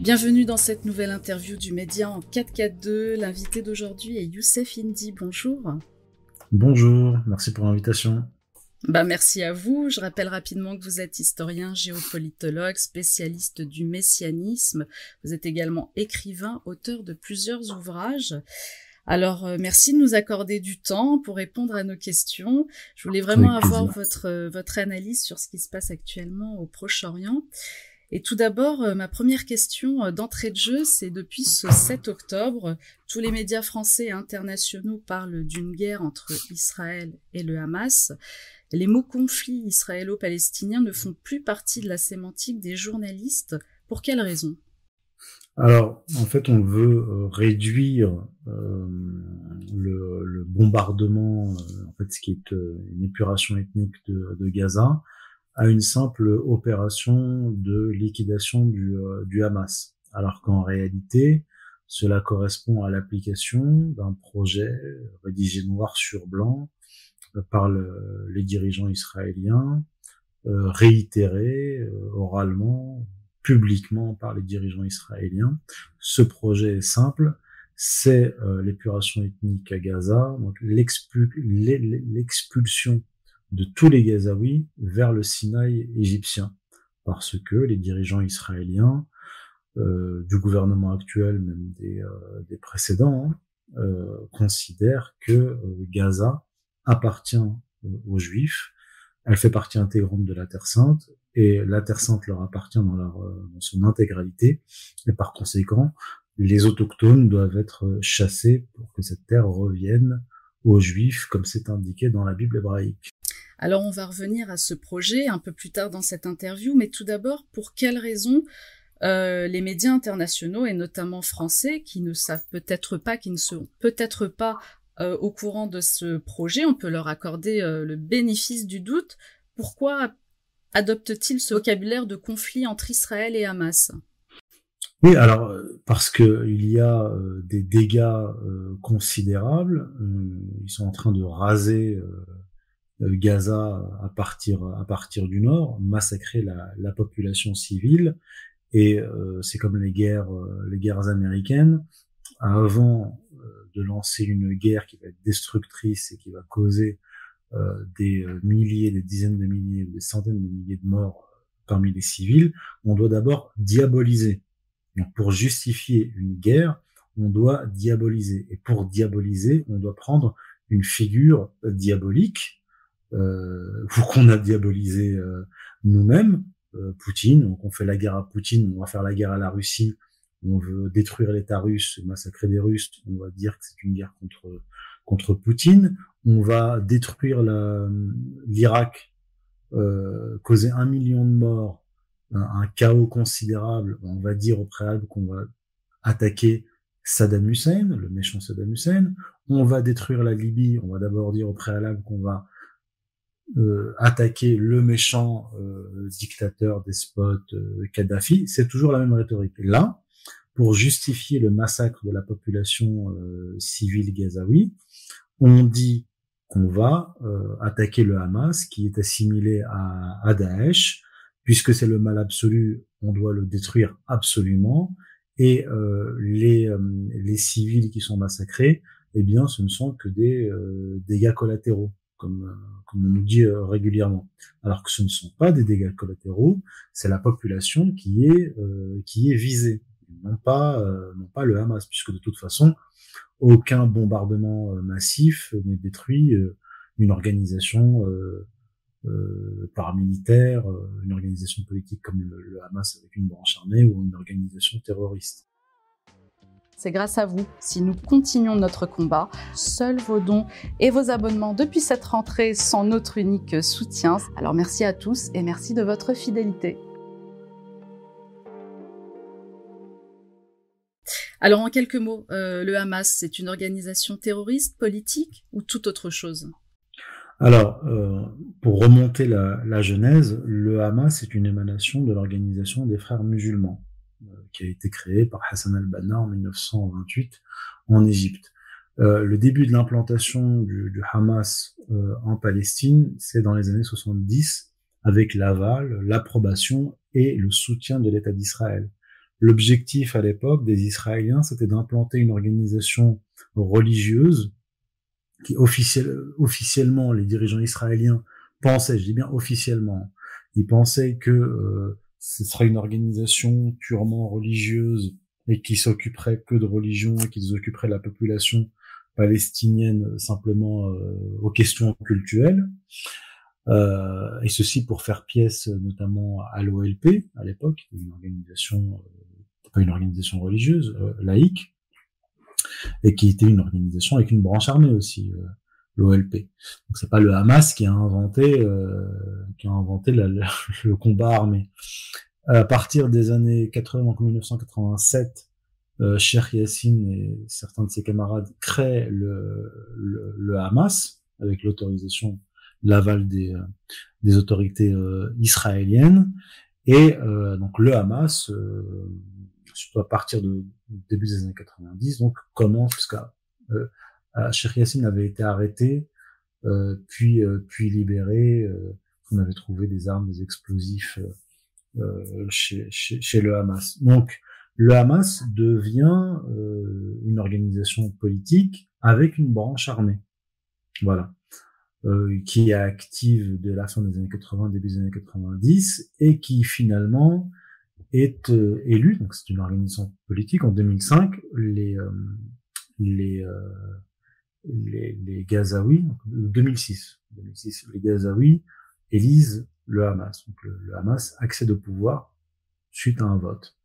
Bienvenue dans cette nouvelle interview du Média en 442. L'invité d'aujourd'hui est Youssef Indy. Bonjour. Bonjour, merci pour l'invitation. Bah, merci à vous. Je rappelle rapidement que vous êtes historien, géopolitologue, spécialiste du messianisme. Vous êtes également écrivain, auteur de plusieurs ouvrages. Alors, euh, merci de nous accorder du temps pour répondre à nos questions. Je voulais vraiment avoir votre, euh, votre analyse sur ce qui se passe actuellement au Proche-Orient. Et tout d'abord, euh, ma première question d'entrée de jeu, c'est depuis ce 7 octobre, tous les médias français et internationaux parlent d'une guerre entre Israël et le Hamas. Les mots conflit israélo-palestinien ne font plus partie de la sémantique des journalistes. Pour quelles raisons alors, en fait, on veut euh, réduire euh, le, bombardement, euh, en fait, ce qui est une épuration ethnique de, Gaza, à une simple opération de liquidation du, du Hamas. Alors qu'en réalité, cela correspond à l'application d'un projet rédigé noir sur blanc par les dirigeants israéliens, réitéré oralement publiquement par les dirigeants israéliens. Ce projet est simple, c'est euh, l'épuration ethnique à Gaza, donc l'expulsion de tous les Gazaouis vers le Sinaï égyptien, parce que les dirigeants israéliens euh, du gouvernement actuel, même des, euh, précédents, hein, considèrent que Gaza appartient aux Juifs, elle fait partie intégrante de la Terre Sainte, et la Terre Sainte leur appartient dans, leur, euh, dans son intégralité, et par conséquent, les autochtones doivent être chassés pour que cette terre revienne aux Juifs, comme c'est indiqué dans la Bible hébraïque. Alors on va revenir à ce projet un peu plus tard dans cette interview, mais tout d'abord, pour quelles raisons euh, les médias internationaux, et notamment français, qui ne savent peut-être pas, qui ne sont peut-être pas euh, au courant de ce projet, on peut leur accorder le bénéfice du doute. Pourquoi adopte-t-il ce vocabulaire de conflit entre Israël et Hamas? Oui, alors euh, parce que il y a euh, des dégâts euh, considérables. ils sont en train de raser Gaza à partir à partir du nord, massacrer la, la population civile. Et c'est comme les guerres les guerres américaines. Avant de lancer une guerre qui va être destructrice et qui va causer euh, des euh, milliers, des dizaines de milliers, des centaines de milliers de morts euh, parmi les civils, on doit d'abord diaboliser. Donc pour justifier une guerre, on doit diaboliser. Et pour diaboliser, on doit prendre une figure diabolique, euh, qu'on a diabolisé nous-mêmes, Poutine. Donc on fait la guerre à Poutine, on va faire la guerre à la Russie, on veut détruire l'État russe, massacrer des Russes, on va dire que c'est une guerre contre contre Poutine. On va détruire l'Irak, euh, causer un million de morts, un, chaos considérable, on va dire au préalable qu'on va attaquer Saddam Hussein, le méchant Saddam Hussein, on va détruire la Libye, on va d'abord dire au préalable qu'on va euh, attaquer le méchant euh, dictateur, despote, euh, Kadhafi, c'est toujours la même rhétorique. là, pour justifier le massacre de la population euh, civile gazaoui, on dit qu'on va euh, attaquer le Hamas, qui est assimilé à, à Daesh, puisque c'est le mal absolu, on doit le détruire absolument, et les, les civils qui sont massacrés, eh bien, ce ne sont que des dégâts collatéraux, comme, comme on nous dit régulièrement. Alors que ce ne sont pas des dégâts collatéraux, c'est la population qui est qui est visée, non pas non pas le Hamas, puisque de toute façon, aucun bombardement euh, massif ne détruit euh, une organisation euh, paramilitaire, une organisation politique comme le, Hamas avec une branche armée ou une organisation terroriste. C'est grâce à vous si nous continuons notre combat. Seuls vos dons et vos abonnements depuis cette rentrée sont notre unique soutien. Alors merci à tous et merci de votre fidélité. Alors en quelques mots, euh, le Hamas, c'est une organisation terroriste, politique ou toute autre chose? Alors, euh, pour remonter la, genèse, le Hamas est une émanation de l'organisation des frères musulmans, qui a été créée par Hassan al-Banna en 1928 en Égypte. le début de l'implantation du, du, Hamas en Palestine, c'est dans les années 70, avec l'aval, l'approbation et le soutien de l'État d'Israël l'objectif à l'époque des Israéliens, c'était d'implanter une organisation religieuse qui officiellement, les dirigeants israéliens pensaient, je dis bien officiellement, ils pensaient que euh, ce serait une organisation purement religieuse et qui s'occuperait que de religion et qui s'occuperait la population palestinienne simplement euh, aux questions culturelles. Euh, et ceci pour faire pièce notamment à l'OLP à l'époque, une organisation, euh, pas une organisation religieuse, euh, laïque, et qui était une organisation avec une branche armée aussi, euh, l'OLP. Donc c'est pas le Hamas qui a inventé, qui a inventé le combat armé. À partir des années 80, donc 1987, euh, Cheikh Yassine et certains de ses camarades créent le, le, le Hamas avec l'autorisation, l'aval des, euh, des autorités euh, israéliennes. Et euh, donc le Hamas, surtout à partir de début des années 90, donc commence, parce que Cheikh Yassine avait été arrêté, puis puis libéré. on avait trouvé des armes, des explosifs chez, chez, chez le Hamas. Donc le Hamas devient euh, une organisation politique avec une branche armée. Voilà. Euh, qui est active de la fin des années 80, début des années 90, et qui finalement est euh, élue, donc c'est une organisation politique, en 2005, les, euh, les, euh, les, les Gazaouis, 2006, 2006, les Gazaouis élisent le Hamas. Donc le, le Hamas accède au pouvoir suite à un vote.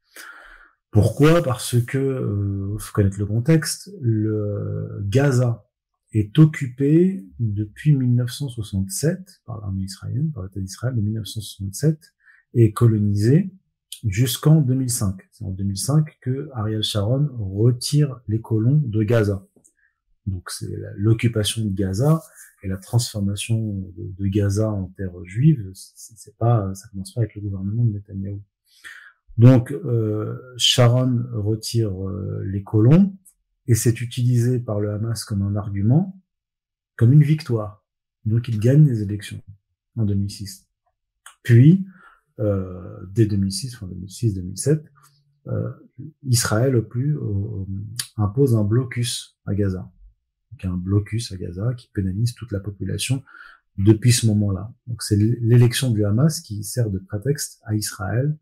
Pourquoi? Parce que, euh, faut connaître le contexte, le Gaza est occupé depuis 1967 par l'armée israélienne, par l'État d'Israël de 1967, et colonisé jusqu'en 2005. C'est en 2005 que Ariel Sharon retire les colons de Gaza. Donc c'est l'occupation de Gaza et la transformation de, Gaza en terre juive. C'est pas, ça commence pas avec le gouvernement de Netanyahu. Donc euh, Sharon retire euh, les colons et c'est utilisé par le Hamas comme un argument, comme une victoire. Donc il gagne les élections en 2006. Puis, euh, dès 2006, enfin 2006-2007, euh, Israël au plus impose un blocus à Gaza. Donc un blocus à Gaza qui pénalise toute la population depuis ce moment-là. Donc c'est l'élection du Hamas qui sert de prétexte à Israël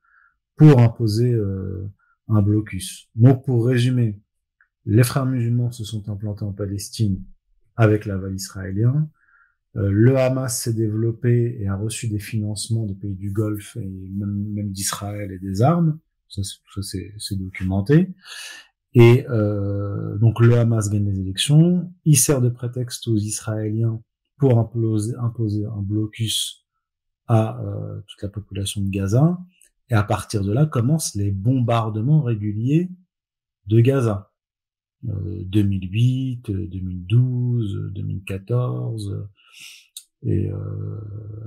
pour imposer euh, un blocus. Donc pour résumer, les frères musulmans se sont implantés en Palestine avec l'aval israélien. Euh, le Hamas s'est développé et a reçu des financements de pays du Golfe et même, même d'Israël et des armes. Ça, c'est documenté. Et euh, donc le Hamas gagne les élections. Il sert de prétexte aux Israéliens pour imposer, un blocus à euh, toute la population de Gaza. Et à partir de là commencent les bombardements réguliers de Gaza. 2008, 2012, 2014, et, euh,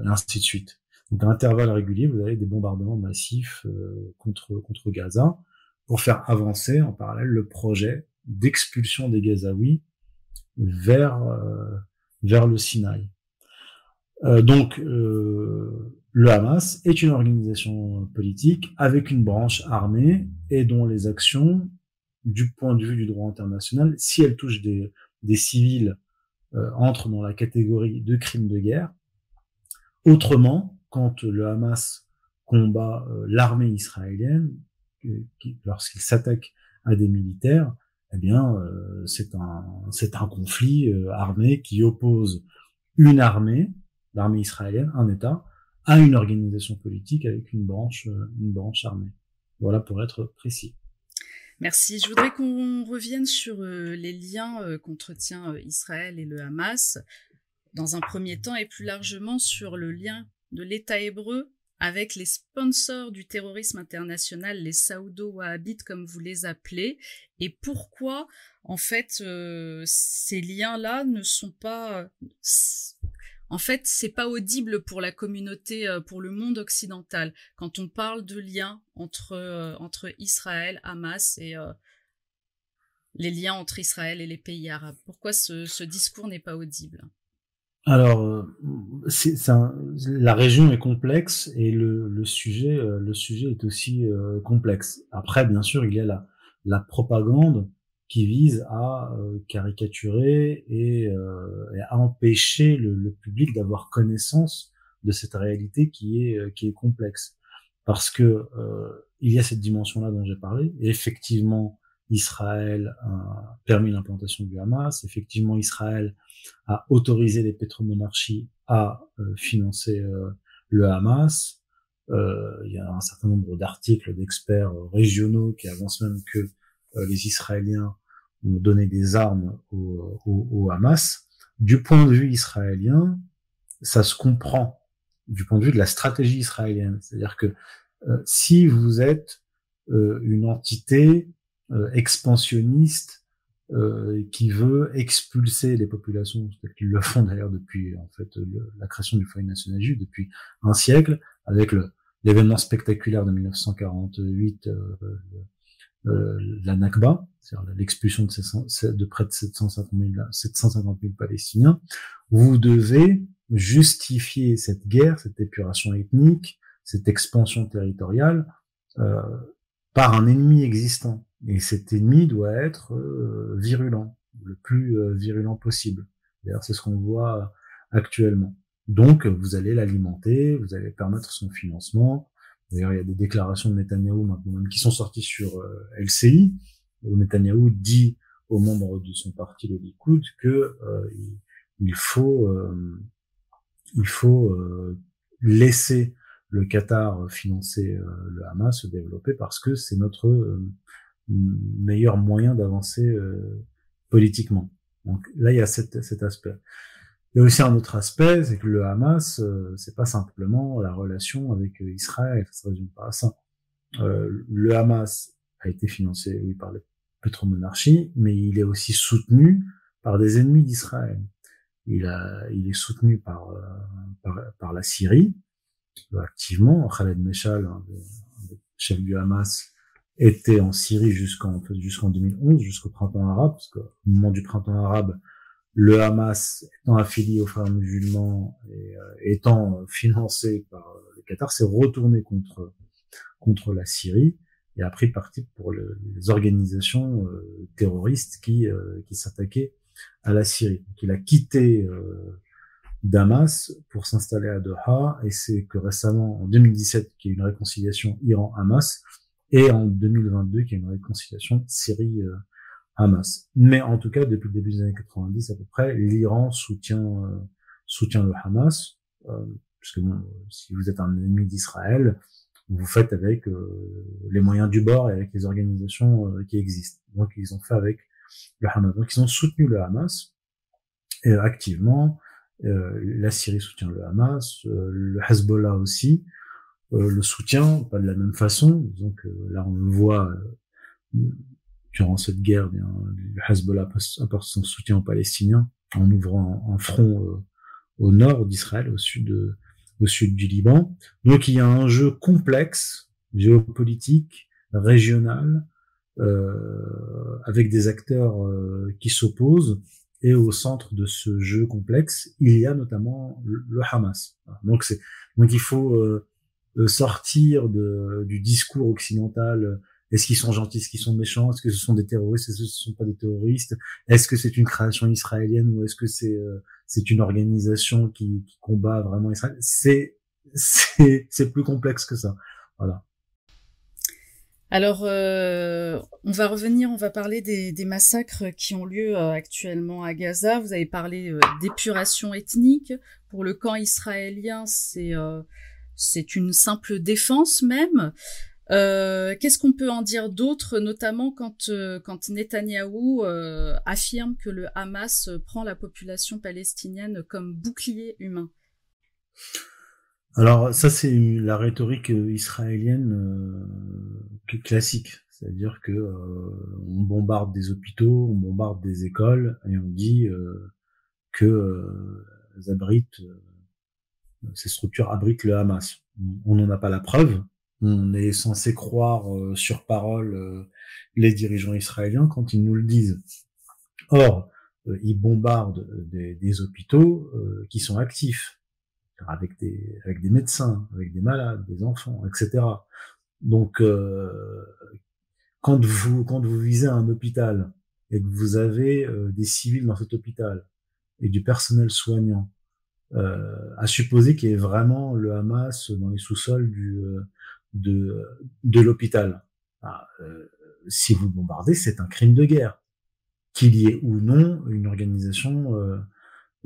et, ainsi de suite. Donc à intervalles réguliers, vous avez des bombardements massifs euh, contre, contre Gaza pour faire avancer en parallèle le projet d'expulsion des Gazaouis vers, euh, vers le Sinaï. Euh, donc, euh, le Hamas est une organisation politique avec une branche armée et dont les actions, du point de vue du droit international, si elles touchent des, des civils, entrent dans la catégorie de crimes de guerre. Autrement, quand le Hamas combat l'armée israélienne, lorsqu'il s'attaque à des militaires, eh bien, c'est un, un conflit armé qui oppose une armée l'armée israélienne, un État, à une organisation politique avec une branche, euh, une branche armée. Voilà pour être précis. Merci. Je voudrais qu'on revienne sur euh, les liens euh, qu'entretient Israël et le Hamas, dans un premier temps, et plus largement sur le lien de l'État hébreu avec les sponsors du terrorisme international, les saoudo-wahhabites comme vous les appelez, et pourquoi en fait ces liens-là ne sont pas en fait, c'est pas audible pour la communauté, euh, pour le monde occidental, quand on parle de liens entre, euh, entre Israël, Hamas et euh, les liens entre Israël et les pays arabes. Pourquoi ce, ce discours n'est pas audible? Alors, c'est, la région est complexe et le, le sujet, le sujet est aussi complexe. Après, bien sûr, il y a la, la propagande qui vise à caricaturer et, et, à empêcher le, le public d'avoir connaissance de cette réalité qui est qui est complexe parce que il y a cette dimension-là dont j'ai parlé. Et effectivement, Israël a permis l'implantation du Hamas. Effectivement, Israël a autorisé les pétromonarchies à euh, financer euh, le Hamas. Euh, il y a un certain nombre d'articles d'experts régionaux qui avancent même que les Israéliens ont donné des armes au, Hamas. Du point de vue israélien, ça se comprend du point de vue de la stratégie israélienne. C'est-à-dire que si vous êtes une entité expansionniste euh, qui veut expulser les populations, qu'ils le font d'ailleurs depuis en fait la création du foyer national juif depuis un siècle, avec l'événement spectaculaire de 1948, euh, euh, la Nakba, c'est-à-dire l'expulsion de, de, près de 750 000, 750 000 Palestiniens, vous devez justifier cette guerre, cette épuration ethnique, cette expansion territoriale euh, par un ennemi existant. Et cet ennemi doit être euh, virulent, le plus euh, virulent possible. D'ailleurs, c'est ce qu'on voit actuellement. Donc, vous allez l'alimenter, vous allez permettre son financement. D'ailleurs, il y a des déclarations de Netanyahou maintenant même qui sont sorties sur euh, LCI, où Netanyahou dit aux membres de son parti, le Likoud, que il, faut, il faut laisser le Qatar financer le Hamas se développer parce que c'est notre meilleur moyen d'avancer euh, politiquement. Donc là, il y a cet, cet aspect. Il y a aussi un autre aspect, c'est que le Hamas, euh, c'est pas simplement la relation avec euh, Israël, ça se résume pas à ça. Euh, le Hamas a été financé, oui, par les pétromonarchies, mais il est aussi soutenu par des ennemis d'Israël. Il, a, il est soutenu par, par, par, la Syrie, activement. Khaled Meshal, chef du Hamas, était en Syrie jusqu'en jusqu'en 2011, jusqu'au printemps arabe, parce qu'au moment du printemps arabe, le Hamas étant affilié aux frères musulmans et euh, étant financé par euh, le Qatar, s'est retourné contre contre la Syrie et a pris parti pour les organisations euh, terroristes qui qui s'attaquaient à la Syrie. Donc il a quitté Damas pour s'installer à Doha et c'est que récemment en 2017 qu'il y a eu une réconciliation Iran-Hamas et en 2022 qu'il y a une réconciliation Syrie-Hamas. Mais en tout cas, depuis le début des années 90 à peu près, l'Iran soutient euh, soutient le Hamas, euh, puisque bon, si vous êtes un ennemi d'Israël, vous faites avec euh, les moyens du bord et avec les organisations euh, qui existent. Donc ils ont fait avec le Hamas. Donc ils ont soutenu le Hamas et, activement. la Syrie soutient le Hamas, le Hezbollah aussi. Euh, le soutien, pas de la même façon. Donc là, on le voit euh, durant cette guerre, bien, le Hezbollah apporte son soutien aux Palestiniens en ouvrant un front euh, au nord d'Israël, au sud, au sud du Liban. Donc il y a un jeu complexe, géopolitique, régional, euh, avec des acteurs qui s'opposent. Et au centre de ce jeu complexe, il y a notamment le, Hamas. Donc c'est donc il faut sortir de, du discours occidental. Euh, est-ce qu'ils sont gentils, est-ce qu'ils sont méchants, est-ce que ce sont des terroristes, est-ce que ce ne sont pas des terroristes, est-ce que c'est une création israélienne ou est-ce que c'est euh, c'est une organisation qui, qui combat vraiment Israël? C'est c'est c'est plus complexe que ça. Voilà. Alors, euh, on va revenir, on va parler des, des massacres qui ont lieu euh, actuellement à Gaza. Vous avez parlé d'épuration ethnique. Pour le camp israélien, c'est c'est une simple défense même. Euh, Qu'est-ce qu'on peut en dire d'autre, notamment quand, euh, quand Netanyahou euh, affirme que le Hamas prend la population palestinienne comme bouclier humain? Alors ça c'est la rhétorique israélienne classique, c'est-à-dire que on bombarde des hôpitaux, on bombarde des écoles et on dit que elles abritent ces structures abritent le Hamas. On n'en a pas la preuve. On est censé croire euh, sur parole euh, les dirigeants israéliens quand ils nous le disent. Or, ils bombardent des, des hôpitaux qui sont actifs avec des avec des médecins, avec des malades, des enfants, etc. Donc quand vous quand vous visez un hôpital et que vous avez des civils dans cet hôpital et du personnel soignant euh, à supposer qu'il y ait vraiment le Hamas dans les sous-sols du euh, de de l'hôpital. Ah, si vous bombardez, c'est un crime de guerre, qu'il y ait ou non une organisation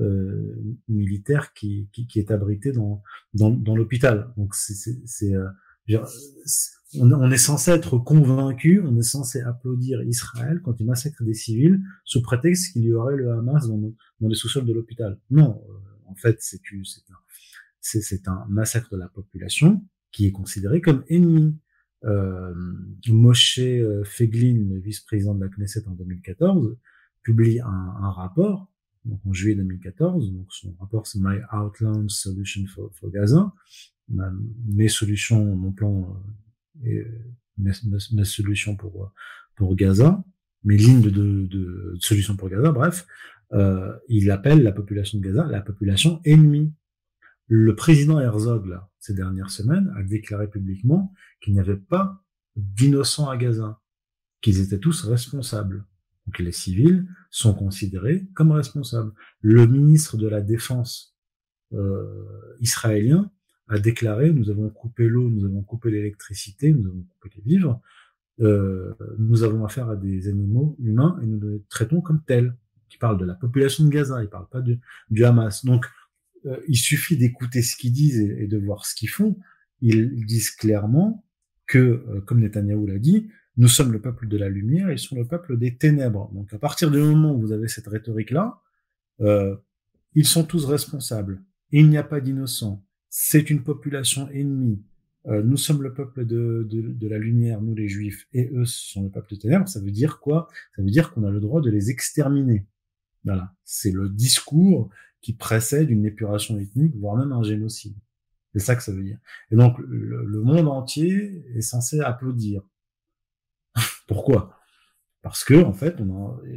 euh, militaire qui, qui, qui, est abritée dans dans, dans l'hôpital. Donc c'est on, est censé être convaincu, on est censé applaudir Israël quand il massacre des civils sous prétexte qu'il y aurait le Hamas dans, dans les sous-sols de l'hôpital. Non, en fait, c'est un, massacre de la population qui est considéré comme ennemi. Euh, Moshe euh, Feglin, le vice-président de la Knesset en 2014, publie un, rapport, donc en juillet 2014, donc son rapport c'est My Outland Solution for, Gaza, mes solutions, mon plan, euh, mes, solutions pour pour Gaza, mes lignes de solutions pour Gaza, bref, euh, il appelle la population de Gaza la population ennemie. Le président Herzog, là, ces dernières semaines, a déclaré publiquement qu'il n'y avait pas d'innocents à Gaza, qu'ils étaient tous responsables. Donc les civils sont considérés comme responsables. Le ministre de la Défense euh, israélien a déclaré nous avons coupé l'eau, nous avons coupé l'électricité, nous avons coupé les vivres, euh, nous avons affaire à des animaux humains et nous les traitons comme tels qui parle de la population de Gaza, il parle pas du, Hamas. Donc, euh, il suffit d'écouter ce qu'ils disent et, de voir ce qu'ils font. Ils disent clairement que, euh, comme Netanyahou l'a dit, nous sommes le peuple de la lumière, ils sont le peuple des ténèbres. Donc, à partir du moment où vous avez cette rhétorique-là, euh, ils sont tous responsables. Il n'y a pas d'innocents. C'est une population ennemie. Euh, nous sommes le peuple de, de, de, la lumière, nous les juifs, et eux sont le peuple des ténèbres. Ça veut dire quoi? Ça veut dire qu'on a le droit de les exterminer. Voilà, c'est le discours qui précède une épuration ethnique, voire même un génocide. C'est ça que ça veut dire. Et donc le, monde entier est censé applaudir. Pourquoi? Parce que en fait,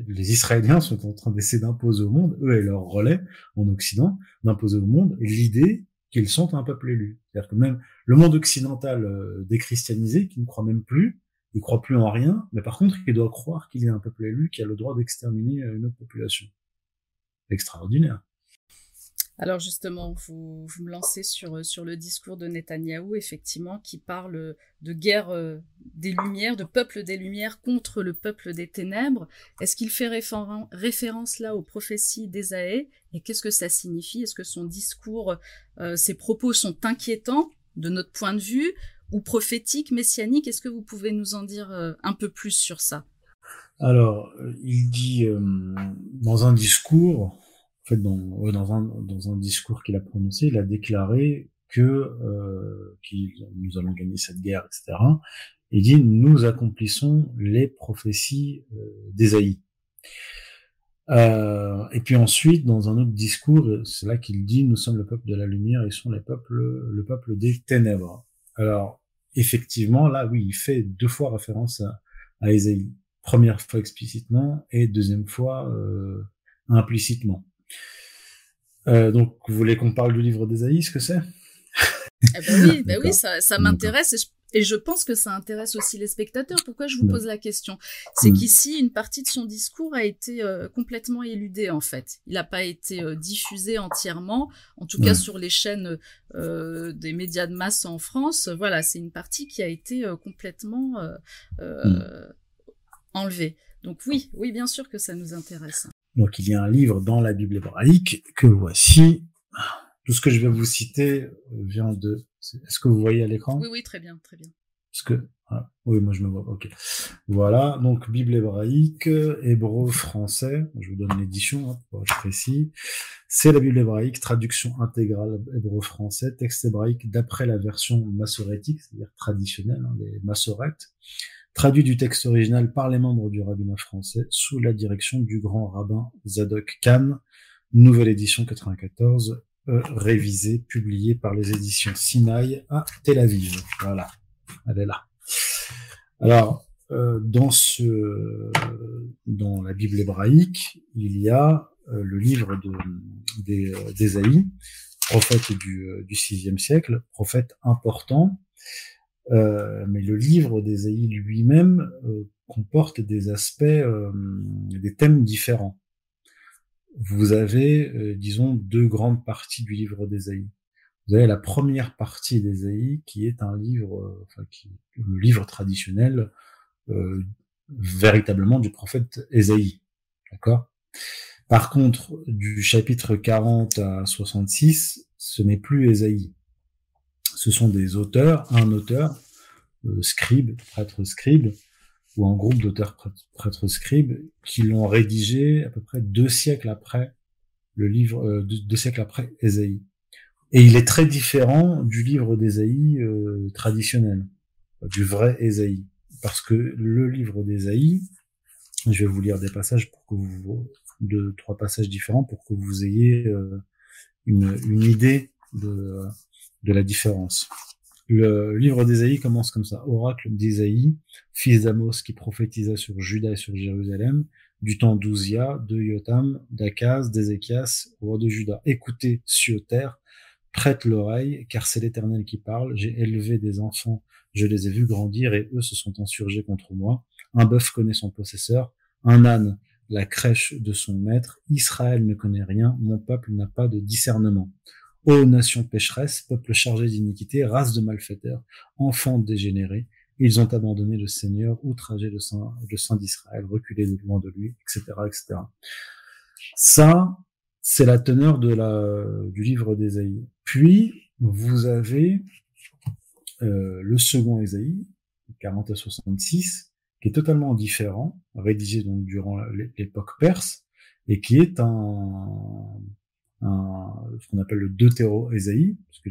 les Israéliens sont en train d'essayer d'imposer au monde, eux et leur relais en Occident, d'imposer au monde l'idée qu'ils sont un peuple élu. C'est-à-dire que même le monde occidental euh, déchristianisé, qui ne croit même plus, il croit plus en rien, mais par contre, il doit croire qu'il y a un peuple élu qui a le droit d'exterminer une autre population. Extraordinaire. Alors justement, vous, vous me lancez sur, sur le discours de Netanyahou, effectivement, qui parle de guerre euh, des Lumières, de peuple des Lumières contre le peuple des Ténèbres. Est-ce qu'il fait référence là aux prophéties d'Ésaïe Et qu'est-ce que ça signifie? Est-ce que son discours, euh, ses propos sont inquiétants de notre point de vue? Ou prophétique, messianique. Est-ce que vous pouvez nous en dire euh, un peu plus sur ça? Alors, euh, il dit euh, dans un discours, en fait, dans, dans, un, dans un discours qu'il a prononcé, il a déclaré que euh, nous allons gagner cette guerre, etc. Il dit nous accomplissons les prophéties euh, d'Ésaïe. Euh, et puis ensuite, dans un autre discours, c'est là qu'il dit nous sommes le peuple de la lumière, ils sont les peuples, le peuple des ténèbres. Alors, effectivement, là, oui, il fait deux fois référence à, à Première fois explicitement et deuxième fois euh, implicitement. Euh, donc, vous voulez qu'on parle du livre d'Ésaïe, ce que c'est? Eh ben oui, ben oui, ça, ça m'intéresse et je et je pense que ça intéresse aussi les spectateurs. Pourquoi je vous pose la question? C'est mm. qu'ici, une partie de son discours a été euh, complètement éludée, en fait. Il n'a pas été euh, diffusé entièrement, en tout cas sur les chaînes euh, des médias de masse en France. Voilà, c'est une partie qui a été complètement mm. enlevée. Donc oui, oui, bien sûr que ça nous intéresse. Donc il y a un livre dans la Bible hébraïque que voici. Tout ce que je vais vous citer vient de est-ce que vous voyez à l'écran? Oui, oui, très bien, très bien. Parce que ah, oui, moi je me vois. Ok. Voilà, donc Bible hébraïque, hébreu français. Je vous donne l'édition hein, pour être précis. C'est la Bible hébraïque, traduction intégrale hébreu-français, texte hébraïque d'après la version massorétique, c'est-à-dire traditionnelle, hein, les massorettes, traduit du texte original par les membres du rabbinat français sous la direction du grand rabbin Zadok Khan. Nouvelle édition 94, euh, révisé, publié par les éditions Sinaï à Tel Aviv. Voilà, elle est là. Alors, euh, dans ce, dans la Bible hébraïque, il y a euh, le livre de, d'Ésaïe, prophète du, du sixième siècle, prophète important, euh, mais le livre d'Ésaïe lui-même comporte des aspects, des thèmes différents. Vous avez, disons, deux grandes parties du livre d'Ésaïe. Vous avez la première partie d'Ésaïe qui est un livre, enfin, qui, le livre traditionnel euh, véritablement du prophète Ésaïe. D'accord? Par contre, du chapitre 40 à 66, ce n'est plus Ésaïe. Ce sont des auteurs, un auteur, euh, scribe, prêtre scribe, ou un groupe d'auteurs prêtres scribes qui l'ont rédigé à peu près deux siècles après le livre, euh, deux, siècles après Ésaïe. Et il est très différent du livre d'Ésaïe euh, traditionnel, du vrai Ésaïe parce que le livre d'Ésaïe, je vais vous lire des passages pour que vous, deux, trois passages différents pour que vous ayez euh, une, une, idée de, de la différence. Le livre d'Ésaïe commence comme ça. Oracle d'Ésaïe, fils d'Amos qui prophétisa sur Juda et sur Jérusalem, du temps d'Ouzia, de Yotam, d'Akaz, d'Ézéchias, roi de Juda. Écoutez, cieux, terre, prête l'oreille, car c'est l'Éternel qui parle. J'ai élevé des enfants je les ai vus grandir et eux se sont insurgés contre moi. Un bœuf connaît son possesseur, un âne la crèche de son maître. Israël ne connaît rien, mon peuple n'a pas de discernement. Ô nation pécheresse, peuple chargé d'iniquité, race de malfaiteurs, enfants dégénérés, ils ont abandonné le Seigneur, outragé le Saint, le Saint d'Israël, reculé de loin de lui, etc., etc. Ça, c'est la teneur de la, du livre d'Ésaïe. Puis, vous avez euh, le second Ésaïe, 40 à 66, qui est totalement différent, rédigé donc durant l'époque perse, et qui est un, un ce qu'on appelle le deutéro-Ésaïe, parce que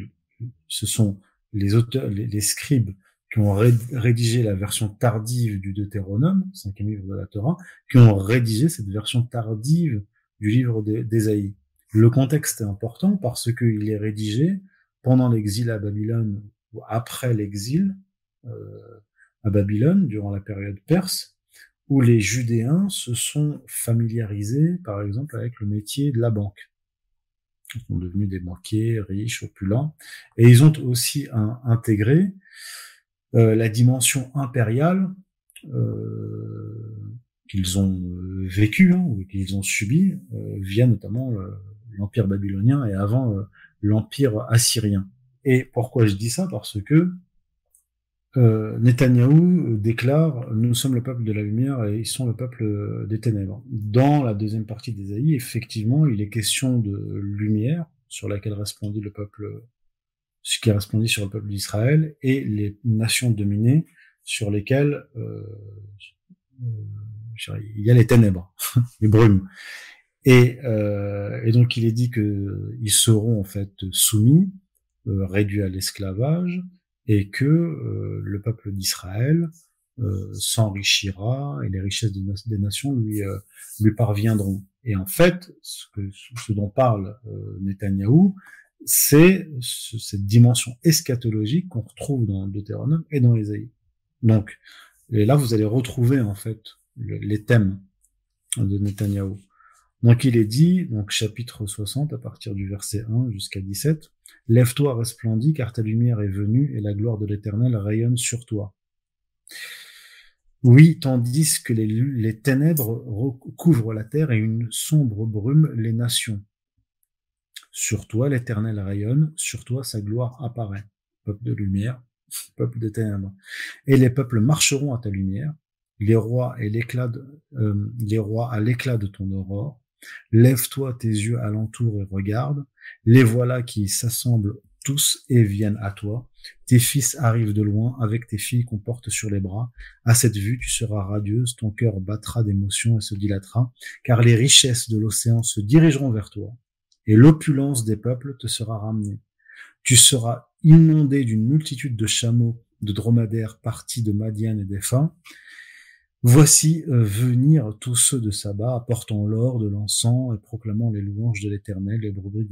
ce sont les auteurs, les, scribes qui ont rédigé la version tardive du Deutéronome, cinquième livre de la Torah, qui ont rédigé cette version tardive du livre d'Ésaïe. Le contexte est important parce qu'il est rédigé pendant l'exil à Babylone après l'exil euh, à Babylone, durant la période perse, où les Judéens se sont familiarisés, par exemple, avec le métier de la banque. Sont devenus des banquiers riches, opulents, et ils ont aussi intégré euh, la dimension impériale euh, qu'ils ont vécu hein, ou qu'ils ont subi via notamment l'empire babylonien et avant l'empire assyrien. Et pourquoi je dis ça? Parce que euh, Netanyahou déclare Nous sommes le peuple de la lumière et ils sont le peuple des ténèbres. Dans la deuxième partie d'Ésaïe, effectivement, il est question de lumière sur laquelle répondit le peuple, ce qui répondit sur le peuple d'Israël et les nations dominées sur lesquelles euh, euh, il y a les ténèbres, les brumes. Et, euh, et donc il est dit qu'ils seront en fait soumis euh, réduit à l'esclavage et que euh, le peuple d'Israël euh, s'enrichira et les richesses des, nations lui, lui parviendront. Et en fait, ce, que, ce dont parle Netanyahou, c'est cette dimension eschatologique qu'on retrouve dans Deutéronome et dans les Donc, et là, vous allez retrouver en fait les thèmes de Netanyahou. Donc il est dit, donc chapitre 60 à partir du verset 1 jusqu'à 17, Lève-toi, resplendis, car ta lumière est venue et la gloire de l'Éternel rayonne sur toi. Oui, tandis que les, ténèbres recouvrent la terre et une sombre brume les nations. Sur toi l'Éternel rayonne, sur toi sa gloire apparaît. Peuple de lumière, peuple de ténèbres. Et les peuples marcheront à ta lumière, les rois et euh, les rois à l'éclat de ton aurore, Lève-toi tes yeux alentour et regarde. Les voilà qui s'assemblent tous et viennent à toi. Tes fils arrivent de loin avec tes filles qu'on porte sur les bras. À cette vue, tu seras radieuse, ton cœur battra d'émotion et se dilatera, car les richesses de l'océan se dirigeront vers toi, et l'opulence des peuples te sera ramenée. Tu seras inondé d'une multitude de chameaux, de dromadaires partis de Madian et d'Epha, Voici euh, venir tous ceux de Saba, apportant l'or, de l'encens et proclamant les louanges de l'Éternel. Les brebis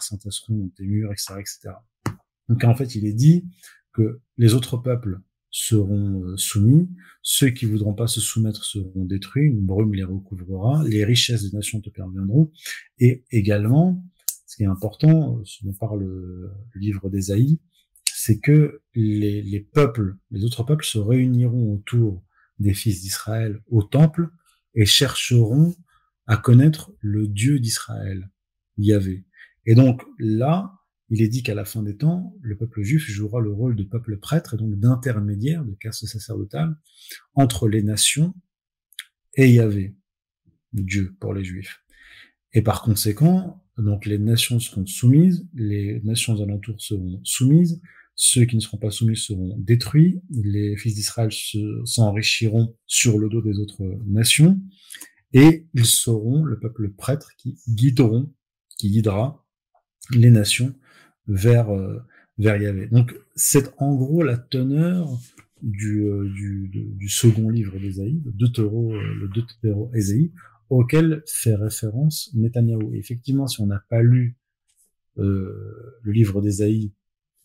s'entasseront dans tes murs, etc., etc. Donc en fait, il est dit que les autres peuples seront soumis, ceux qui voudront pas se soumettre seront détruits, une brume les recouvrera, les richesses des nations te perviendront, et également, ce qui est important, ce dont parle le livre d'Ésaïe, c'est que les, les, peuples, les autres peuples se réuniront autour des fils d'Israël au temple et chercheront à connaître le Dieu d'Israël, Yahvé. Et donc là, il est dit qu'à la fin des temps, le peuple juif jouera le rôle de peuple prêtre et donc d'intermédiaire, de caste sacerdotale, entre les nations et Yahvé, Dieu pour les juifs. Et par conséquent, donc les nations seront soumises, les nations alentours seront soumises, ceux qui ne seront pas soumis seront détruits, les fils d'Israël s'enrichiront sur le dos des autres nations, et ils seront le peuple prêtre qui guideront, qui guidera les nations vers euh, vers Yahvé. Donc c'est en gros la teneur du, euh, du, second livre d'Ésaïe, le euh, le Deutéro Ésaïe, auquel fait référence Netanyahou. effectivement, si on n'a pas lu euh, le livre d'Ésaïe,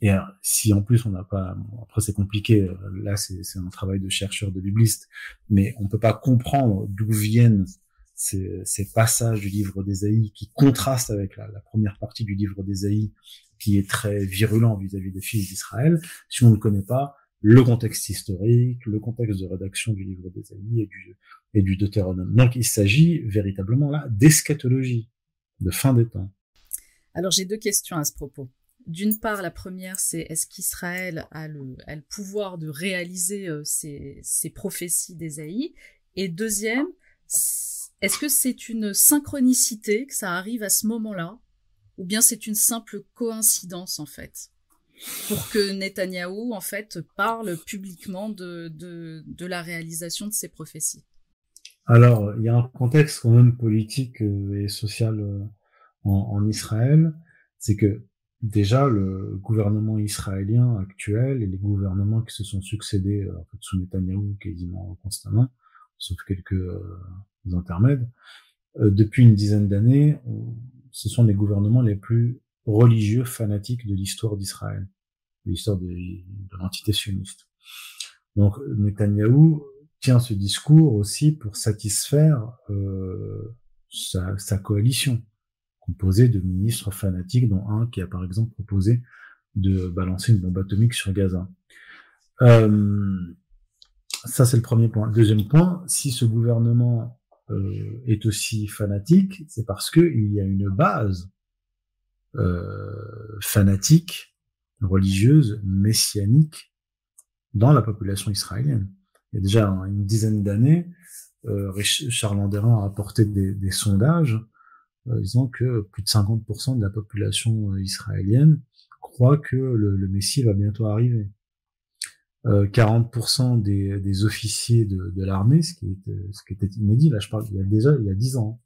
et si en plus on n'a pas, après c'est compliqué, là c'est un travail de chercheur, de bibliste, mais on peut pas comprendre d'où viennent ces, ces, passages du livre d'Ésaïe qui contrastent avec la, la, première partie du livre d'Ésaïe qui est très virulent vis-à-vis des fils d'Israël, si on ne connaît pas le contexte historique, le contexte de rédaction du livre d'Ésaïe et du, et du Deutéronome. Donc il s'agit véritablement là d'eschatologie, de fin des temps. Alors j'ai deux questions à ce propos. D'une part, la première, c'est est-ce qu'Israël a le, a le, pouvoir de réaliser euh, ces, prophéties d'Ésaïe Et deuxième, est-ce que c'est une synchronicité que ça arrive à ce moment-là? Ou bien c'est une simple coïncidence en fait? Pour que Netanyahou en fait parle publiquement de, de, de la réalisation de ces prophéties. Alors, il y a un contexte quand même politique euh, et social euh, en, en Israël, c'est que déjà le gouvernement israélien actuel et les gouvernements qui se sont succédés euh, sous Netanyahou quasiment constamment, sauf quelques intermèdes, depuis une dizaine d'années, ce sont les gouvernements les plus religieux fanatiques de l'histoire d'Israël, de l'histoire de, l'entité sioniste. Donc Netanyahou tient ce discours aussi pour satisfaire euh, sa, sa, coalition, composée de ministres fanatiques, dont un qui a par exemple proposé de balancer une bombe atomique sur Gaza. Euh, ça, c'est le premier point. Deuxième point, si ce gouvernement euh, est aussi fanatique, c'est parce qu'il y a une base euh, fanatique, religieuse, messianique dans la population israélienne. Il y a déjà une dizaine d'années, euh, Charles Landerin a apporté des, sondages disant que plus de 50% de la population euh, israélienne croit que le, le Messie va bientôt arriver. 40% euh, des, des, officiers de, de l'armée, ce qui était, ce qui était inédit, là je parle il y a déjà il y a 10 ans,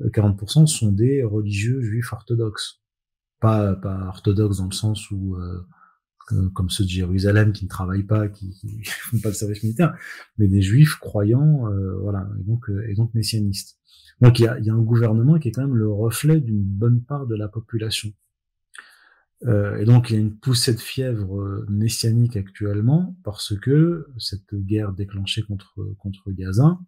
40% hein. euh, sont des religieux juifs orthodoxes. Pas, pas orthodoxes dans le sens où, euh, comme ceux de Jérusalem qui ne travaillent pas, qui, qui font pas de service militaire, mais des juifs croyants, euh, voilà, et donc, et donc messianistes. Donc il y a, y a un gouvernement qui est quand même le reflet d'une bonne part de la population. Euh, et donc il y a une poussée de fièvre euh, messianique actuellement parce que cette guerre déclenchée contre contre Gaza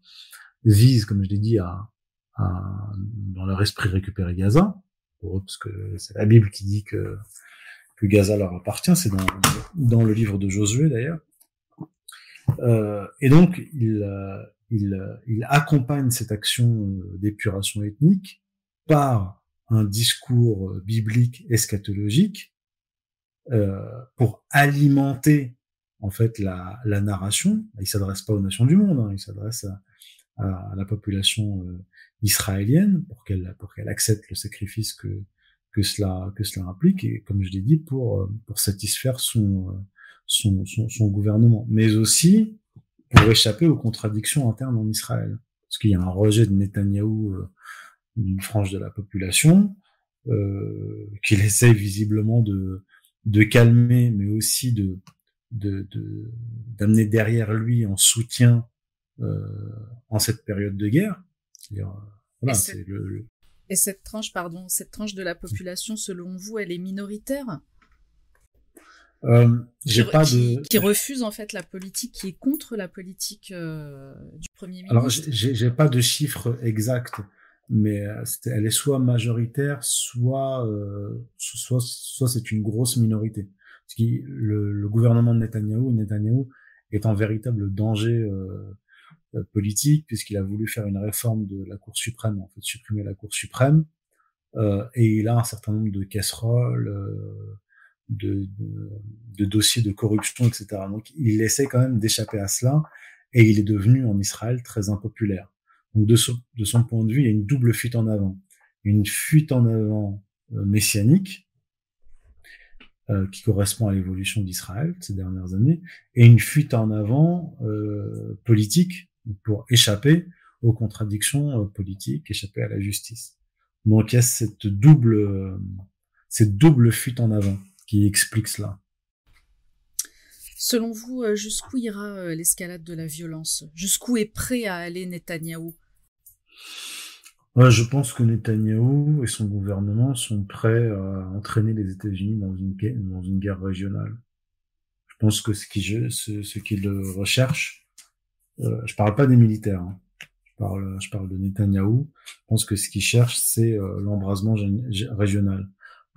vise, comme je l'ai dit, à, à, dans leur esprit récupérer Gaza, parce que c'est la Bible qui dit que que Gaza leur appartient, c'est dans dans le livre de Josué d'ailleurs. Euh, et donc il euh, il il accompagne cette action d'épuration ethnique par un discours euh, biblique eschatologique euh, pour alimenter en fait la, la narration. Il s'adresse pas aux nations du monde, hein, il s'adresse à, à, la population euh, israélienne pour qu'elle pour qu'elle accepte le sacrifice que que cela que cela implique et comme je l'ai dit pour euh, pour satisfaire son son, son, son gouvernement, mais aussi pour échapper aux contradictions internes en Israël, parce qu'il y a un rejet de Netanyahou d'une frange de la population, euh, qu'il essaye visiblement de, de calmer, mais aussi de d'amener de, derrière lui en soutien euh, en cette période de guerre. Euh, voilà, c'est le, Et cette tranche, pardon, cette tranche de la population, selon vous, elle est minoritaire? euh, j'ai pas qui, de qui refuse en fait la politique qui est contre la politique euh, du premier ministre. Alors j'ai pas de chiffres exacts, mais euh, elle est soit majoritaire, soit euh, soit soit c'est une grosse minorité. Parce que le, le gouvernement de Netanyahou, Netanyahou est en véritable danger euh, euh, politique puisqu'il a voulu faire une réforme de la Cour suprême, en fait supprimer la Cour suprême, euh, et il a un certain nombre de casseroles, euh, de, de, dossiers de corruption, etc. Donc il essaie quand même d'échapper à cela, et il est devenu en Israël très impopulaire. Donc de, de son point de vue, il y a une double fuite en avant, une fuite en avant messianique euh, qui correspond à l'évolution d'Israël ces dernières années, et une fuite en avant euh, politique pour échapper aux contradictions euh, politiques, échapper à la justice. Donc il y a cette double, euh, cette double fuite en avant qui explique cela. Selon vous, jusqu'où ira l'escalade de la violence? Jusqu'où est prêt à aller Netanyahou? Je pense que Netanyahou et son gouvernement sont prêts à entraîner les États-Unis dans une, dans une guerre régionale. Je pense que ce qu'ils ce, ce recherchent, euh, je parle pas des militaires, hein. je parle je parle de Netanyahou. Je pense que ce qu'ils cherchent, c'est euh, l'embrasement régional,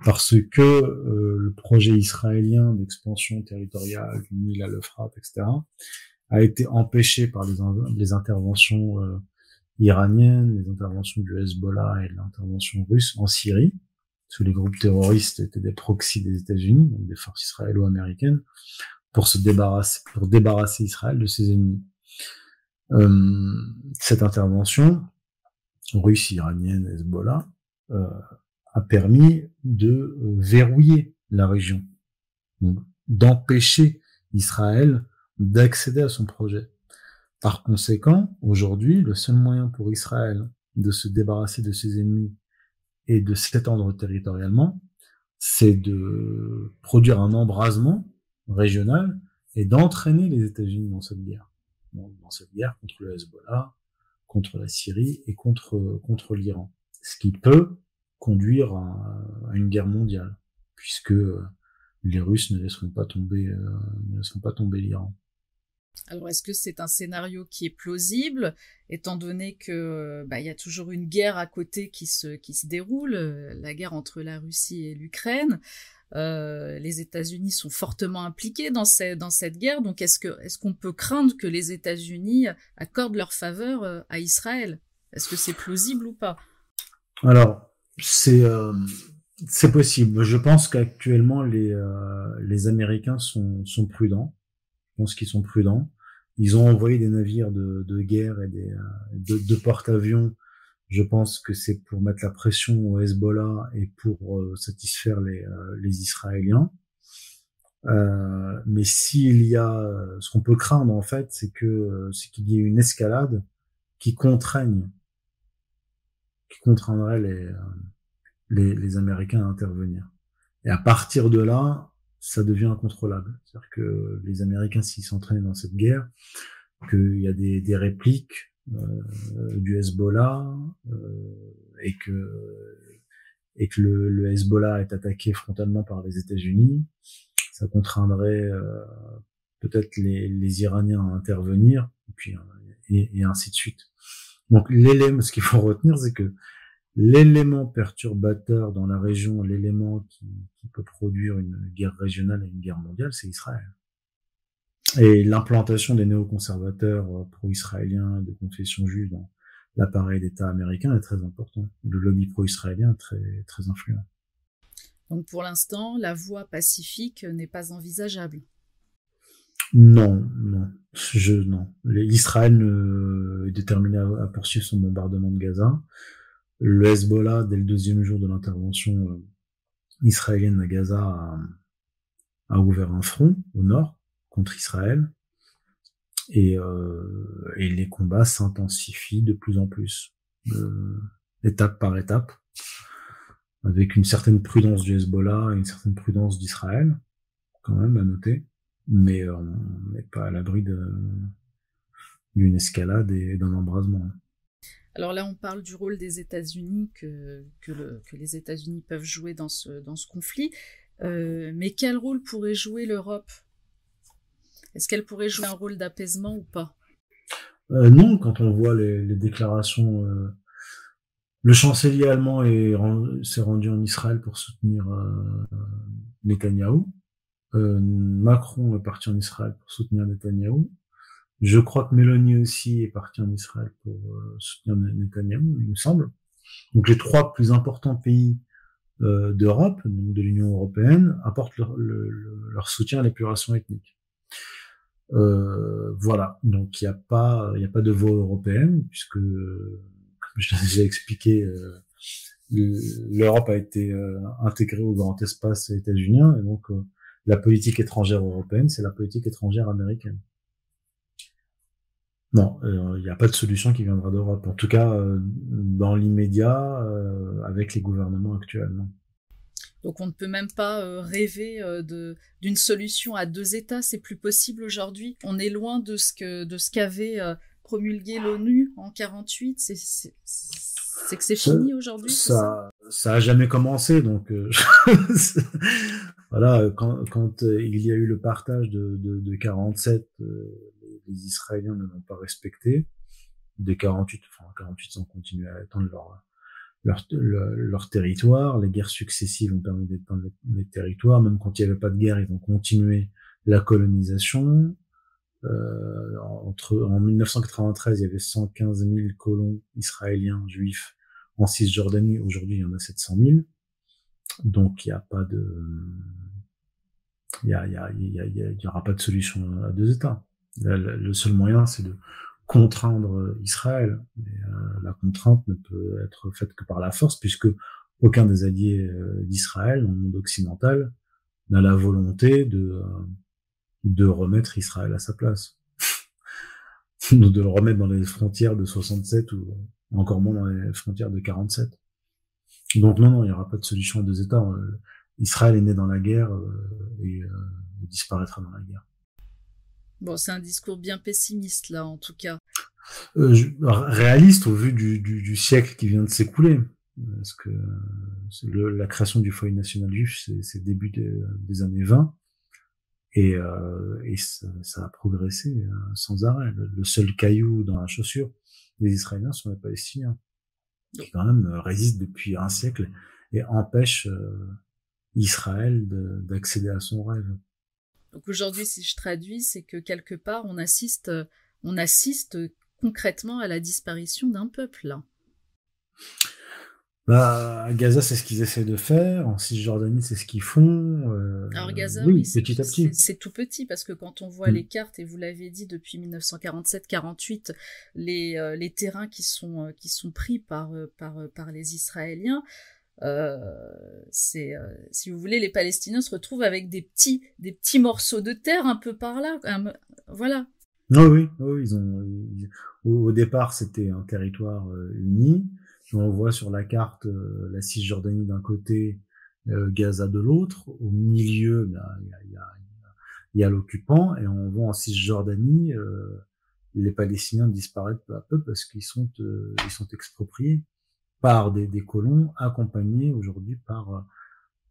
parce que euh, le projet israélien d'expansion territoriale du Nil à l'Euphrate, etc., a été empêché par les, interventions euh, iranienne, les interventions du Hezbollah et l'intervention russe en Syrie, sous les groupes terroristes étaient des proxys des États-Unis, donc des forces israélo-américaines, pour se débarrasser, pour débarrasser Israël de ses ennemis. Euh, cette intervention russe, iranienne, Hezbollah, euh, a permis de euh, verrouiller la région, d'empêcher Israël d'accéder à son projet. Par conséquent, aujourd'hui, le seul moyen pour Israël de se débarrasser de ses ennemis et de s'étendre territorialement, c'est de produire un embrasement régional et d'entraîner les États-Unis dans cette guerre. Dans cette guerre contre le Hezbollah, contre la Syrie et contre, contre l'Iran. Ce qui peut conduire à, une guerre mondiale, puisque les Russes ne laisseront pas tomber, euh, ne laisseront pas tomber l'Iran. Alors est-ce que c'est un scénario qui est plausible, étant donné que bah, il y a toujours une guerre à côté qui se qui se déroule, euh, la guerre entre la Russie et l'Ukraine. Euh, les États-Unis sont fortement impliqués dans, dans cette guerre, donc est-ce qu'on peut craindre que les États-Unis accordent leur faveur euh, à Israël? Est-ce que c'est plausible ou pas? Alors c'est c'est possible. Je pense qu'actuellement les les Américains sont sont prudents. Je pense qu'ils sont prudents. Ils ont envoyé des navires de, de guerre et des, euh, de, de porte-avions. Je pense que c'est pour mettre la pression au Hezbollah et pour euh, satisfaire les, euh, les Israéliens. Euh, mais s'il y a, ce qu'on peut craindre en fait, c'est que c'est qu'il y ait une escalade qui contraigne, qui contraindrait les, les, les Américains à intervenir. Et à partir de là, ça devient incontrôlable. C'est-à-dire que les Américains, s'ils s'entraînent dans cette guerre, qu'il y a des, des répliques euh, du Hezbollah euh, et que et que le, le, Hezbollah est attaqué frontalement par les États-Unis, ça contraindrait euh, peut-être les, les, Iraniens à intervenir et puis et, et ainsi de suite. Donc l'élément, ce qu'il faut retenir, c'est que l'élément perturbateur dans la région, l'élément qui, peut produire une guerre régionale et une guerre mondiale, c'est Israël. Et l'implantation des néoconservateurs euh, pro-israéliens de confession juive dans l'appareil d'État américain est très important. Le lobby pro-israélien est très, très influent. Donc pour l'instant, la voie pacifique n'est pas envisageable. Non, non, je non. Israël est déterminé à poursuivre son bombardement de Gaza. Le Hezbollah, dès le deuxième jour de l'intervention euh, israélienne à Gaza, a, ouvert un front au nord contre Israël. Et, euh, et les combats s'intensifient de plus en plus, euh, étape par étape, avec une certaine prudence du Hezbollah et une certaine prudence d'Israël, quand même à noter, mais on n'est pas à l'abri d'une escalade et d'un embrasement. Alors là, on parle du rôle des États-Unis que, que, les États-Unis peuvent jouer dans ce, dans ce conflit. mais quel rôle pourrait jouer l'Europe? Est-ce qu'elle pourrait jouer un rôle d'apaisement ou pas? Non, quand on voit les, les déclarations le chancelier allemand s'est rendu en Israël pour soutenir euh, Netanyahou. Euh, Macron est parti en Israël pour soutenir Netanyahou. Je crois que Mélanie aussi est partie en Israël pour euh, soutenir Netanyahou, il me semble. Donc les trois plus importants pays euh, d'Europe, donc de l'Union européenne, apportent leur, soutien à l'épuration ethnique. Euh, voilà, donc il n'y a pas, il a pas de voix européenne puisque je l'ai déjà expliqué, l'Europe a été intégrée au grand espace états-unien, et donc la politique étrangère européenne, c'est la politique étrangère américaine. Non, il n'y a pas de solution qui viendra d'Europe. En tout cas, dans l'immédiat, avec les gouvernements actuels. Donc on ne peut même pas rêver de d'une solution à deux États. C'est plus possible aujourd'hui. On est loin de ce que de ce qu'avait promulguer l'ONU en 48 C'est que c'est fini aujourd'hui ça, ça, a jamais commencé, donc euh, voilà. Quand, quand euh, il y a eu le partage de, de, de 47, euh, les Israéliens ne l'ont pas respecté. Des 48, enfin 48, ils ont continué à étendre leur leur, leur, territoire. Les guerres successives ont permis d'étendre les, les territoires. Même quand il n'y avait pas de guerre, ils ont continué la colonisation. Euh, entre en 1993, il y avait 115 000 colons israéliens juifs en Cisjordanie. Aujourd'hui, il y en a 700 000. Donc, il n'y a pas de, il y, aura pas de solution à deux États. Le, seul moyen, c'est de contraindre Israël. Mais euh, la contrainte ne peut être faite que par la force, puisque aucun des alliés euh, d'Israël, dans le monde occidental, n'a la volonté de de remettre Israël à sa place. de le remettre dans les frontières de 67 ou encore moins dans les frontières de 47. Donc non, non, il n'y aura pas de solution à deux États. Euh, Israël est né dans la guerre euh, et euh, disparaîtra dans la guerre. Bon, c'est un discours bien pessimiste là, en tout cas. réaliste au vu du, du, siècle qui vient de s'écouler. Parce que la création du foyer national juif, c'est début des années 20. Et, euh, et ça, ça, a progressé euh, sans arrêt. Le, seul caillou dans la chaussure des Israéliens sont les Palestiniens, qui quand même euh, résistent depuis un siècle et empêchent euh, Israël d'accéder à son rêve. Donc aujourd'hui, si je traduis, c'est que quelque part, on assiste, on assiste concrètement à la disparition d'un peuple. Bah, à Gaza, c'est ce qu'ils essaient de faire. En Cisjordanie, c'est ce qu'ils font. Euh, Alors Gaza, oui, petit à petit. C'est tout petit parce que quand on voit mm. les cartes, et vous l'avez dit depuis 1947-48, les, euh, les terrains qui sont, euh, qui sont pris par, par, par les Israéliens, c'est, si vous voulez, les Palestiniens se retrouvent avec des petits, des petits morceaux de terre un peu par là. voilà. oui, oui, ils ont. au, départ, c'était un territoire uni on voit sur la carte euh, la Cisjordanie d'un côté, euh, Gaza de l'autre. Au milieu, bah, il y a, y a l'occupant, et on voit en Cisjordanie, euh, les Palestiniens disparaissent peu à peu parce qu'ils sont, ils sont expropriés par des, des colons accompagnés aujourd'hui par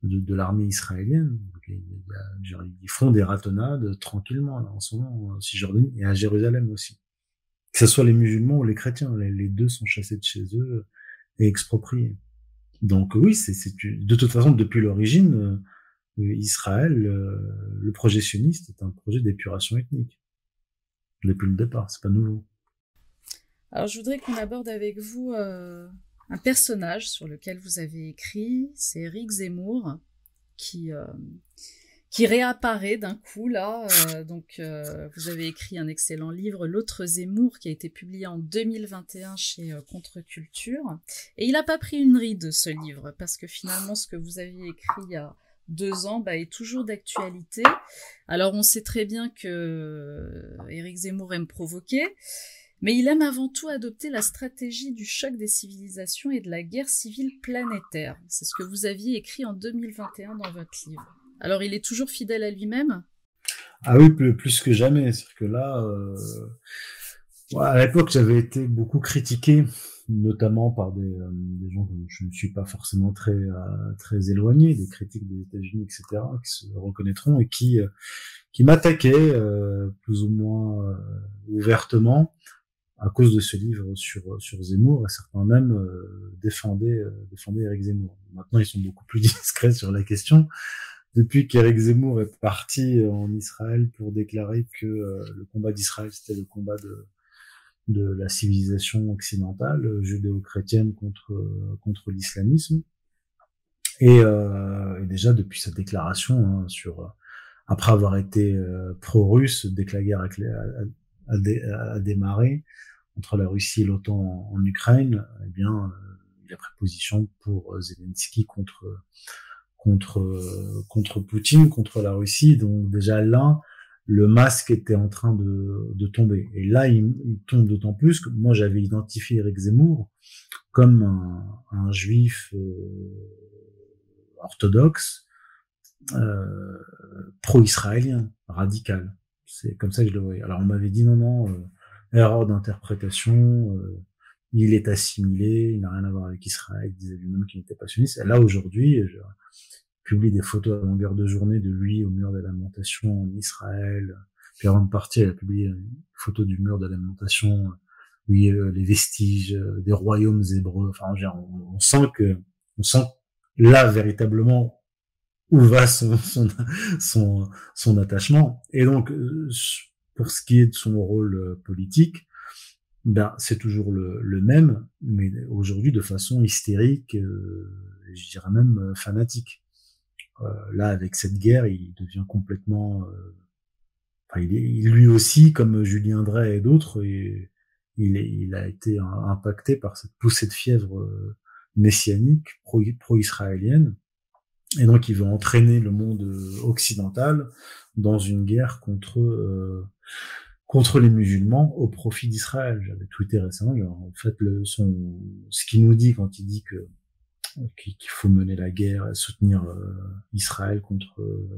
de, l'armée israélienne. ils font des ratonnades tranquillement là, en ce moment en Cisjordanie et à Jérusalem aussi. Que ce soit les musulmans ou les chrétiens, les deux sont chassés de chez eux et exproprié. Donc oui, c'est de toute façon depuis l'origine, euh, Israël, euh, le projet sioniste est un projet d'épuration ethnique depuis le départ. C'est pas nouveau. Alors je voudrais qu'on aborde avec vous euh, un personnage sur lequel vous avez écrit, c'est Eric Zemmour, qui qui réapparaît d'un coup là. Euh, donc, euh, vous avez écrit un excellent livre, L'autre Zemmour, qui a été publié en 2021 chez euh, Contre-Culture. Et il n'a pas pris une ride, ce livre, parce que finalement, ce que vous aviez écrit il y a deux ans bah, est toujours d'actualité. Alors, on sait très bien que Éric Zemmour aime provoquer. Mais il aime avant tout adopter la stratégie du choc des civilisations et de la guerre civile planétaire. C'est ce que vous aviez écrit en 2021 dans votre livre. Alors il est toujours fidèle à lui-même? Ah oui, plus, que jamais. C'est que là, euh, à l'époque, j'avais été beaucoup critiqué notamment par des, euh, gens que je ne suis pas forcément très euh, très éloigné, des critiques des États-Unis, etc., qui se reconnaîtront et qui qui m'attaquaient plus ou moins ouvertement à cause de ce livre sur sur Zemmour et certains même défendaient défendaient Eric Zemmour. Maintenant, ils sont beaucoup plus discrets sur la question. Depuis qu'Eric Zemmour est parti en Israël pour déclarer que le combat d'Israël c'était le combat de de la civilisation occidentale euh, judéo-chrétienne contre euh, contre l'islamisme. Et, euh, et, déjà depuis sa déclaration hein, sur après avoir été pro-russe dès que la guerre a, a, a, démarré entre la Russie et l'OTAN en, Ukraine, eh bien il a pris position pour Zelensky contre contre contre Poutine, contre la Russie. Donc déjà là, le masque était en train de, de tomber. Et là, il, tombe d'autant plus que moi, j'avais identifié Eric Zemmour comme un, un juif euh, orthodoxe, euh, pro-israélien, radical. C'est comme ça que je le voyais. Alors, on m'avait dit non, non, euh, erreur d'interprétation, euh, il est assimilé, il n'a rien à voir avec Israël, il disait lui-même qu'il n'était pas sioniste. Et là, aujourd'hui, publie des photos à longueur de journée de lui au mur de lamentation en Israël. Puis avant de partir, il a publié une photo du mur de lamentation, oui, euh, les vestiges euh, des royaumes hébreux. Enfin, on, on, sent que, on sent là véritablement où va son, son, son, attachement. Et donc, euh, pour ce qui est de son rôle politique, ben, c'est toujours le, le, même, mais aujourd'hui de façon hystérique, je dirais même fanatique. Euh, là, avec cette guerre, il devient complètement. Euh, enfin, il, est, lui aussi, comme Julien Drey et d'autres, il, il, a été impacté par cette poussée de fièvre euh, messianique pro-israélienne. et donc, il veut entraîner le monde occidental dans une guerre contre euh, contre les musulmans au profit d'Israël. J'avais tweeté récemment, en fait, le, son, ce qu'il nous dit quand il dit que qu'il faut mener la guerre, soutenir euh, Israël contre euh,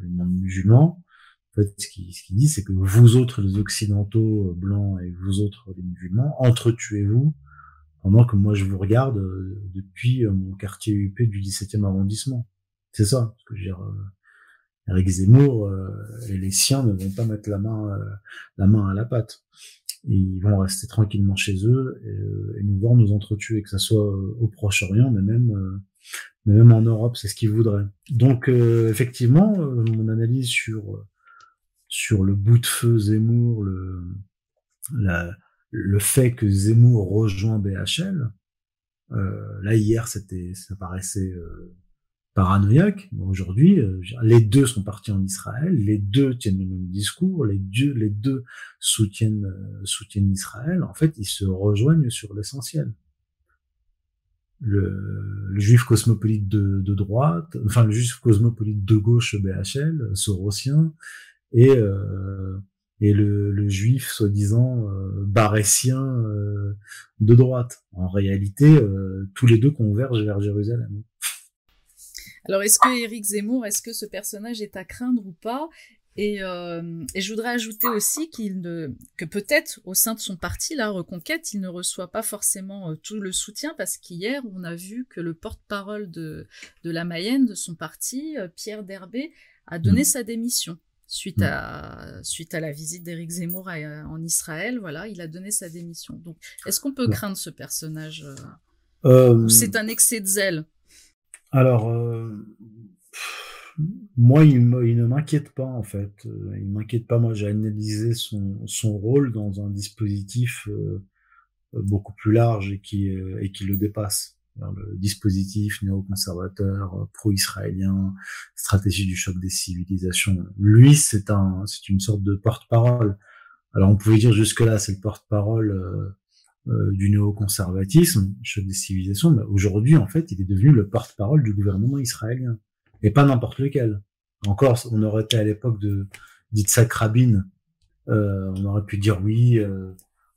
le monde musulman. En fait, ce qu'il ce dit, c'est que vous autres, les occidentaux euh, blancs, et vous autres, les musulmans, entretuez-vous, pendant que moi je vous regarde depuis mon quartier UP du 17e arrondissement. C'est ça, ce que je veux dire. Eric Zemmour et les siens ne vont pas mettre la main, la main à la pâte ils vont rester tranquillement chez eux et, euh, et nous voir nous entretuer, que ce soit euh, au Proche-Orient, mais même, euh, mais même en Europe, c'est ce qu'ils voudraient. Donc effectivement, mon analyse sur sur le bout de feu Zemmour, le la, le fait que Zemmour rejoint BHL, euh, là hier ça paraissait paranoïaque. Aujourd'hui, euh, les deux sont partis en Israël, les deux tiennent le même discours, les deux, les deux soutiennent, euh, soutiennent Israël. En fait, ils se rejoignent sur l'essentiel. Le, juif cosmopolite de, droite, enfin le juif cosmopolite de gauche BHL, sorosien, et euh, et le, juif soi-disant euh, de droite. En réalité, tous les deux convergent vers Jérusalem. Alors, est-ce que Éric Zemmour, est-ce que ce personnage est à craindre ou pas? Et, euh, et, je voudrais ajouter aussi qu'il ne, que peut-être au sein de son parti, la Reconquête, il ne reçoit pas forcément euh, tout le soutien parce qu'hier, on a vu que le porte-parole de, de la Mayenne, de son parti, euh, Pierre Derbé, a donné mmh. sa démission suite mmh. à suite à la visite d'Éric Zemmour en Israël. Voilà, il a donné sa démission. Donc, est-ce qu'on peut craindre ce personnage euh, C'est un excès de zèle? Alors, euh, moi, il, ne m'inquiète pas en fait. Euh, il m'inquiète pas. Moi, j'ai analysé son, son rôle dans un dispositif euh, beaucoup plus large et qui, et qui le dépasse. le dispositif néoconservateur, pro-israélien, stratégie du choc des civilisations. Lui, c'est un, c'est une sorte de porte-parole. Alors, on pouvait dire jusque-là, c'est le porte-parole euh, du néoconservatisme, chef des civilisations, mais aujourd'hui, en fait, il est devenu le porte-parole du gouvernement israélien. Et pas n'importe lequel. Encore, on aurait été à l'époque de d'Itzhak Rabin, euh, on aurait pu dire oui, euh,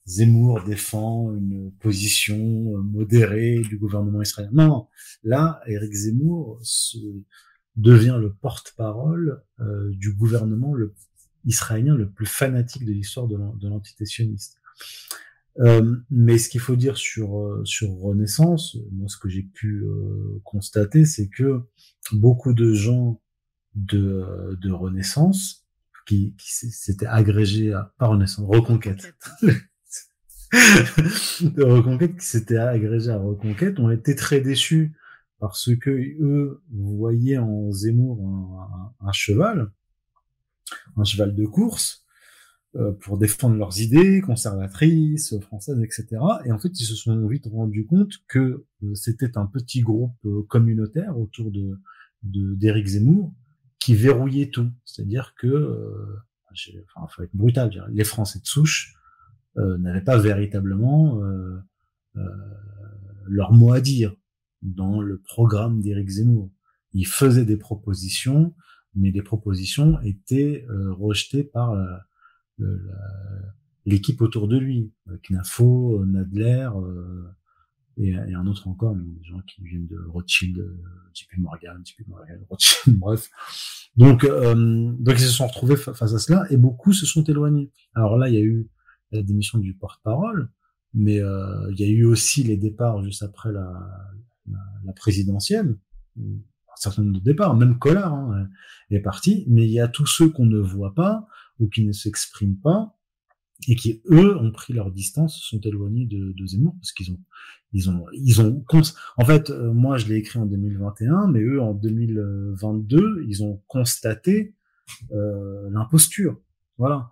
Zemmour défend une position modérée du gouvernement israélien. Non, là, Eric Zemmour se, devient le porte-parole du gouvernement israélien le plus fanatique de l'histoire de l'entité. Euh, mais ce qu'il faut dire sur euh, sur Renaissance, moi ce que j'ai pu euh, constater, c'est que beaucoup de gens de de Renaissance qui, qui s'étaient agrégés à pas Renaissance, Reconquête. de Reconquête qui s'étaient agrégés à Reconquête ont été très déçus parce que eux voyaient en Zemmour un cheval, un cheval de course, euh, pour défendre leurs idées conservatrices, françaises, etc. Et en fait, ils se sont vite rendus compte que euh, c'était un petit groupe euh, communautaire autour de d'Éric Zemmour qui verrouillait tout. C'est-à-dire que, enfin, faut être brutal, les Français de souche n'avaient pas véritablement leur mot à dire dans le programme d'Éric Zemmour. Ils faisaient des propositions, mais les propositions étaient rejetées par l'équipe autour de lui, Knafo, Nadler euh, et, et, un autre encore, des gens qui viennent de Rothschild, euh, JP Morgan, JP Morgan, Rothschild, bref. Donc, euh, donc ils se sont retrouvés face à cela et beaucoup se sont éloignés. Alors là, il y a eu la démission du porte-parole, mais euh, il y a eu aussi les départs juste après la présidentielle, un certain nombre de départs, même Collard hein, est parti, mais il y a tous ceux qu'on ne voit pas, ou qui ne s'expriment pas et qui eux ont pris leur distance, sont éloignés de, de Zemmour parce qu'ils ont ils ont ils ont en fait euh, moi je l'ai écrit en 2021 mais eux en 2022 ils ont constaté euh, l'imposture. Voilà.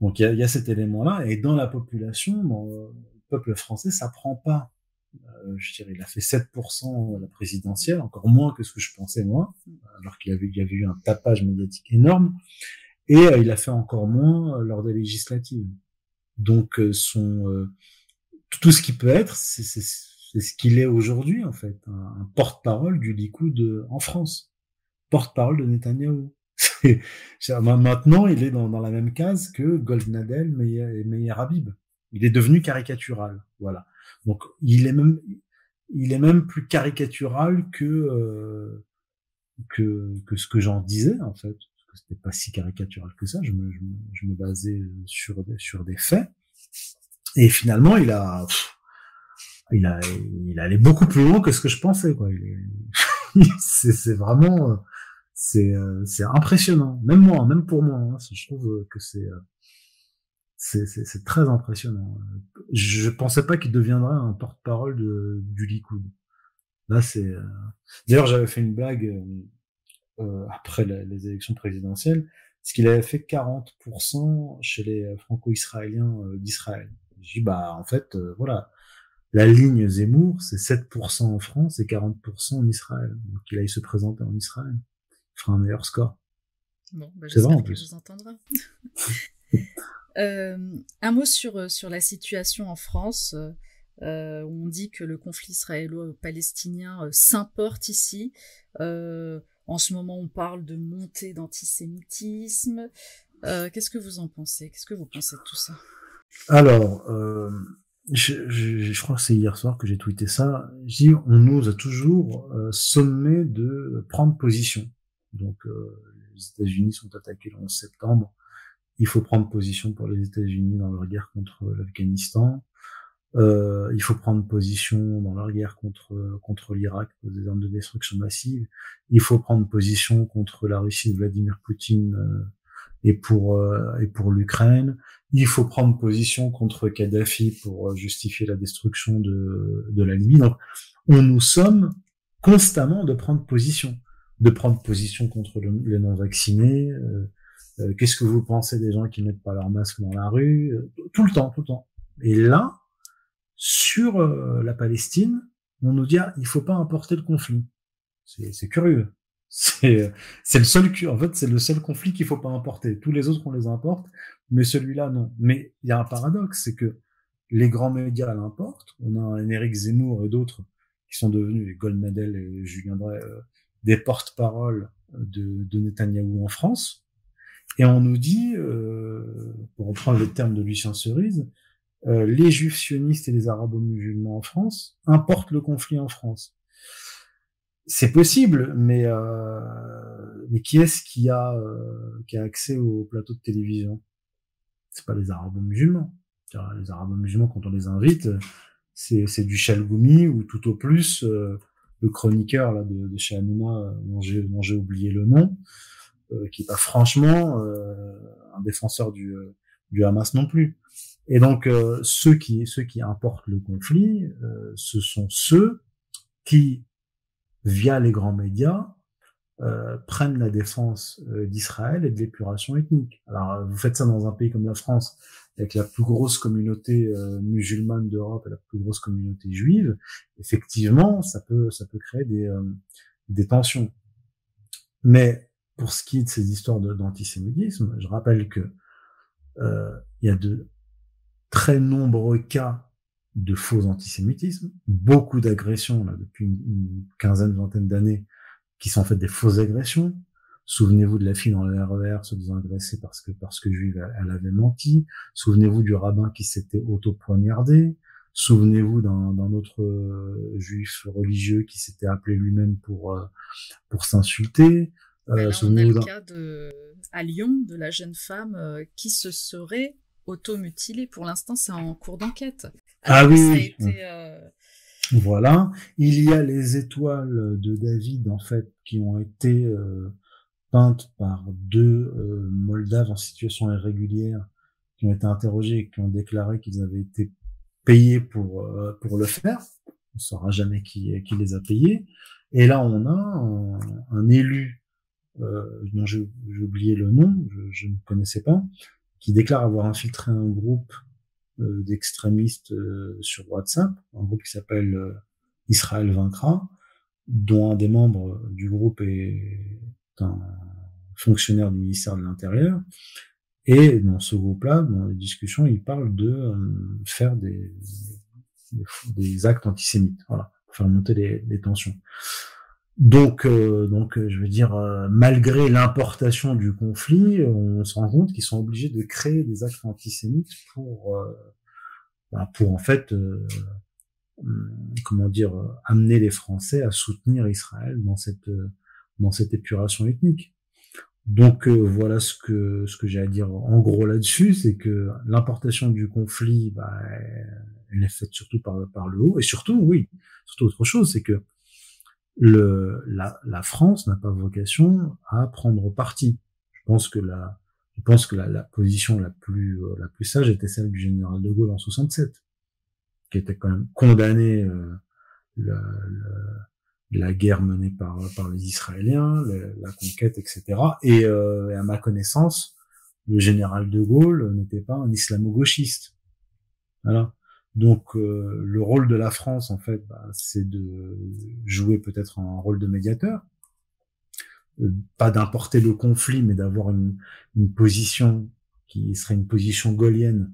Donc il y a, y a, cet élément là et dans la population le peuple français ça prend pas. Euh, je dirais il a fait 7% à la présidentielle encore moins que ce que je pensais moi alors qu'il y avait il y avait eu un tapage médiatique énorme et euh, il a fait encore moins euh, lors des législatives. Donc euh, son tout ce qui peut être, c'est ce qu'il est aujourd'hui en fait, un, porte-parole du Likoud en France, porte-parole de Netanyahou. Maintenant, il est dans, dans, la même case que Goldnadel et Meyer Habib. Il est devenu caricatural, voilà. Donc il est même il est même plus caricatural que que que ce que j'en disais en fait c'était pas si caricatural que ça. Je me, je me, je me basais sur des, sur des faits. Et finalement, il a, il a, il allait beaucoup plus loin que ce que je pensais. Quoi. c'est vraiment, c'est, c'est impressionnant. Même moi, même pour moi, hein, je trouve que c'est, c'est, très impressionnant. Je pensais pas qu'il deviendrait un porte-parole du Likoud. Là, c'est. D'ailleurs, j'avais fait une blague euh, après les élections présidentielles, ce qu'il avait fait 40% chez les franco-israéliens euh, d'Israël. Je dis, bah, en fait, euh, voilà, la ligne Zemmour, c'est 7% en France et 40% en Israël. Donc, il aille se présenter en Israël. Il fera un meilleur score. Bon, bah, c'est vrai en plus. Vous entendra. euh, un mot sur, sur la situation en France. Euh, on dit que le conflit israélo-palestinien s'importe ici. En ce moment, on parle de montée d'antisémitisme. Euh, Qu'est-ce que vous en pensez? Qu'est-ce que vous pensez de tout ça? Alors, euh, je, je, je, crois que c'est hier soir que j'ai tweeté ça. Dis, on nous a toujours euh, sommé de prendre position. Donc, euh, les États-Unis sont attaqués le 11 septembre. Il faut prendre position pour les États-Unis dans leur guerre contre l'Afghanistan. Euh, il faut prendre position dans leur guerre contre contre l'Irak, des armes de destruction massive. Il faut prendre position contre la Russie de Vladimir Poutine euh, et pour euh, et pour l'Ukraine. Il faut prendre position contre Kadhafi pour justifier la destruction de de la Libye. Donc, on nous sommes constamment de prendre position, de prendre position contre les non vaccinés. Qu'est-ce que vous pensez des gens qui mettent pas leur masque dans la rue Tout le temps, tout le temps. Et là, sur euh, la Palestine, on nous dit ah, il faut pas importer le conflit. C'est curieux. C'est le seul en fait c'est le seul conflit qu'il faut pas importer. Tous les autres on les importe, mais celui-là non. Mais il y a un paradoxe, c'est que les grands médias l'importent. On a un Eric Zemmour et d'autres qui sont devenus les Goldnadel et Julien Drey euh, des porte-parole de, de en France. Et on nous dit, euh, pour reprendre les termes de Lucien Cerise, euh, les juifs sionistes et les arabo-musulmans en France importent le conflit en France. C'est possible, mais euh, mais qui est-ce qui a euh, qui a accès au plateau de télévision? C'est pas les arabo-musulmans, Les arabo-musulmans, quand on les invite, c'est du chalgoumi ou tout au plus le chroniqueur là, de, de chez Amina, dont j'ai oublié le nom, qui est pas franchement un défenseur du, du Hamas non plus. Et donc ceux qui ceux qui importent le conflit, ce sont ceux qui, via les grands médias, euh, prennent la défense euh, d'Israël et de l'épuration ethnique. Alors, vous faites ça dans un pays comme la France, avec la plus grosse communauté euh, musulmane d'Europe et la plus grosse communauté juive. Effectivement, ça peut ça peut créer des des tensions. Mais pour ce qui est de ces histoires d'antisémitisme, je rappelle que il y a de très nombreux cas de faux antisémitisme, beaucoup d'agressions là depuis une, quinzaine, vingtaine d'années, qui sont en fait des fausses agressions. Souvenez-vous de la fille dans le RER e se disant agressée parce que parce que juive elle, avait menti. Souvenez-vous du rabbin qui s'était auto-poignardé. Souvenez-vous d'un autre euh, juif religieux qui s'était appelé lui-même pour euh, pour s'insulter. Euh, on a le cas de, à Lyon de la jeune femme euh, qui se serait auto-mutilée. Pour l'instant, c'est en cours d'enquête. Ah oui. Euh, voilà. Il y a les étoiles de David, en fait, qui ont été euh, peintes par deux euh, Moldaves en situation irrégulière, qui ont été interrogés et qui ont déclaré qu'ils avaient été payés pour pour le faire. On saura jamais qui qui les a payés. Et là, on a un, élu dont j'ai oublié le nom, je, je ne connaissais pas, qui déclare avoir infiltré un groupe euh, d'extrémistes euh, sur WhatsApp, un groupe qui s'appelle euh, Israël vaincra, dont un des membres du groupe est un fonctionnaire du ministère de l'Intérieur. Et dans ce groupe-là, dans les discussions, il parle de faire des, des, actes antisémites, voilà, pour faire monter les, les tensions. Donc, euh, donc, euh, je veux dire, euh, malgré l'importation du conflit, on se rend compte qu'ils sont obligés de créer des actes antisémites pour, bah, pour en fait, hum, comment dire, amener les Français à soutenir Israël dans cette dans cette épuration ethnique. Donc voilà ce que ce que j'ai à dire en gros là-dessus, c'est que l'importation du conflit, bah, elle est faite surtout par par le haut, et surtout, oui, surtout autre chose, c'est que le, la, la France n'a pas vocation à prendre parti. Je pense que la, je pense que la, la position la plus, euh, la plus sage était celle du général de Gaulle en 67, qui était quand même condamné euh, le, la guerre menée par, par les Israéliens, la conquête, etc. Et, euh, et, à ma connaissance, le général de Gaulle n'était pas un islamo-gauchiste. Voilà. Donc euh, le rôle de la France, en fait, bah, c'est de jouer peut-être un rôle de médiateur, euh, pas d'importer le conflit, mais d'avoir une, position qui serait une position gaulienne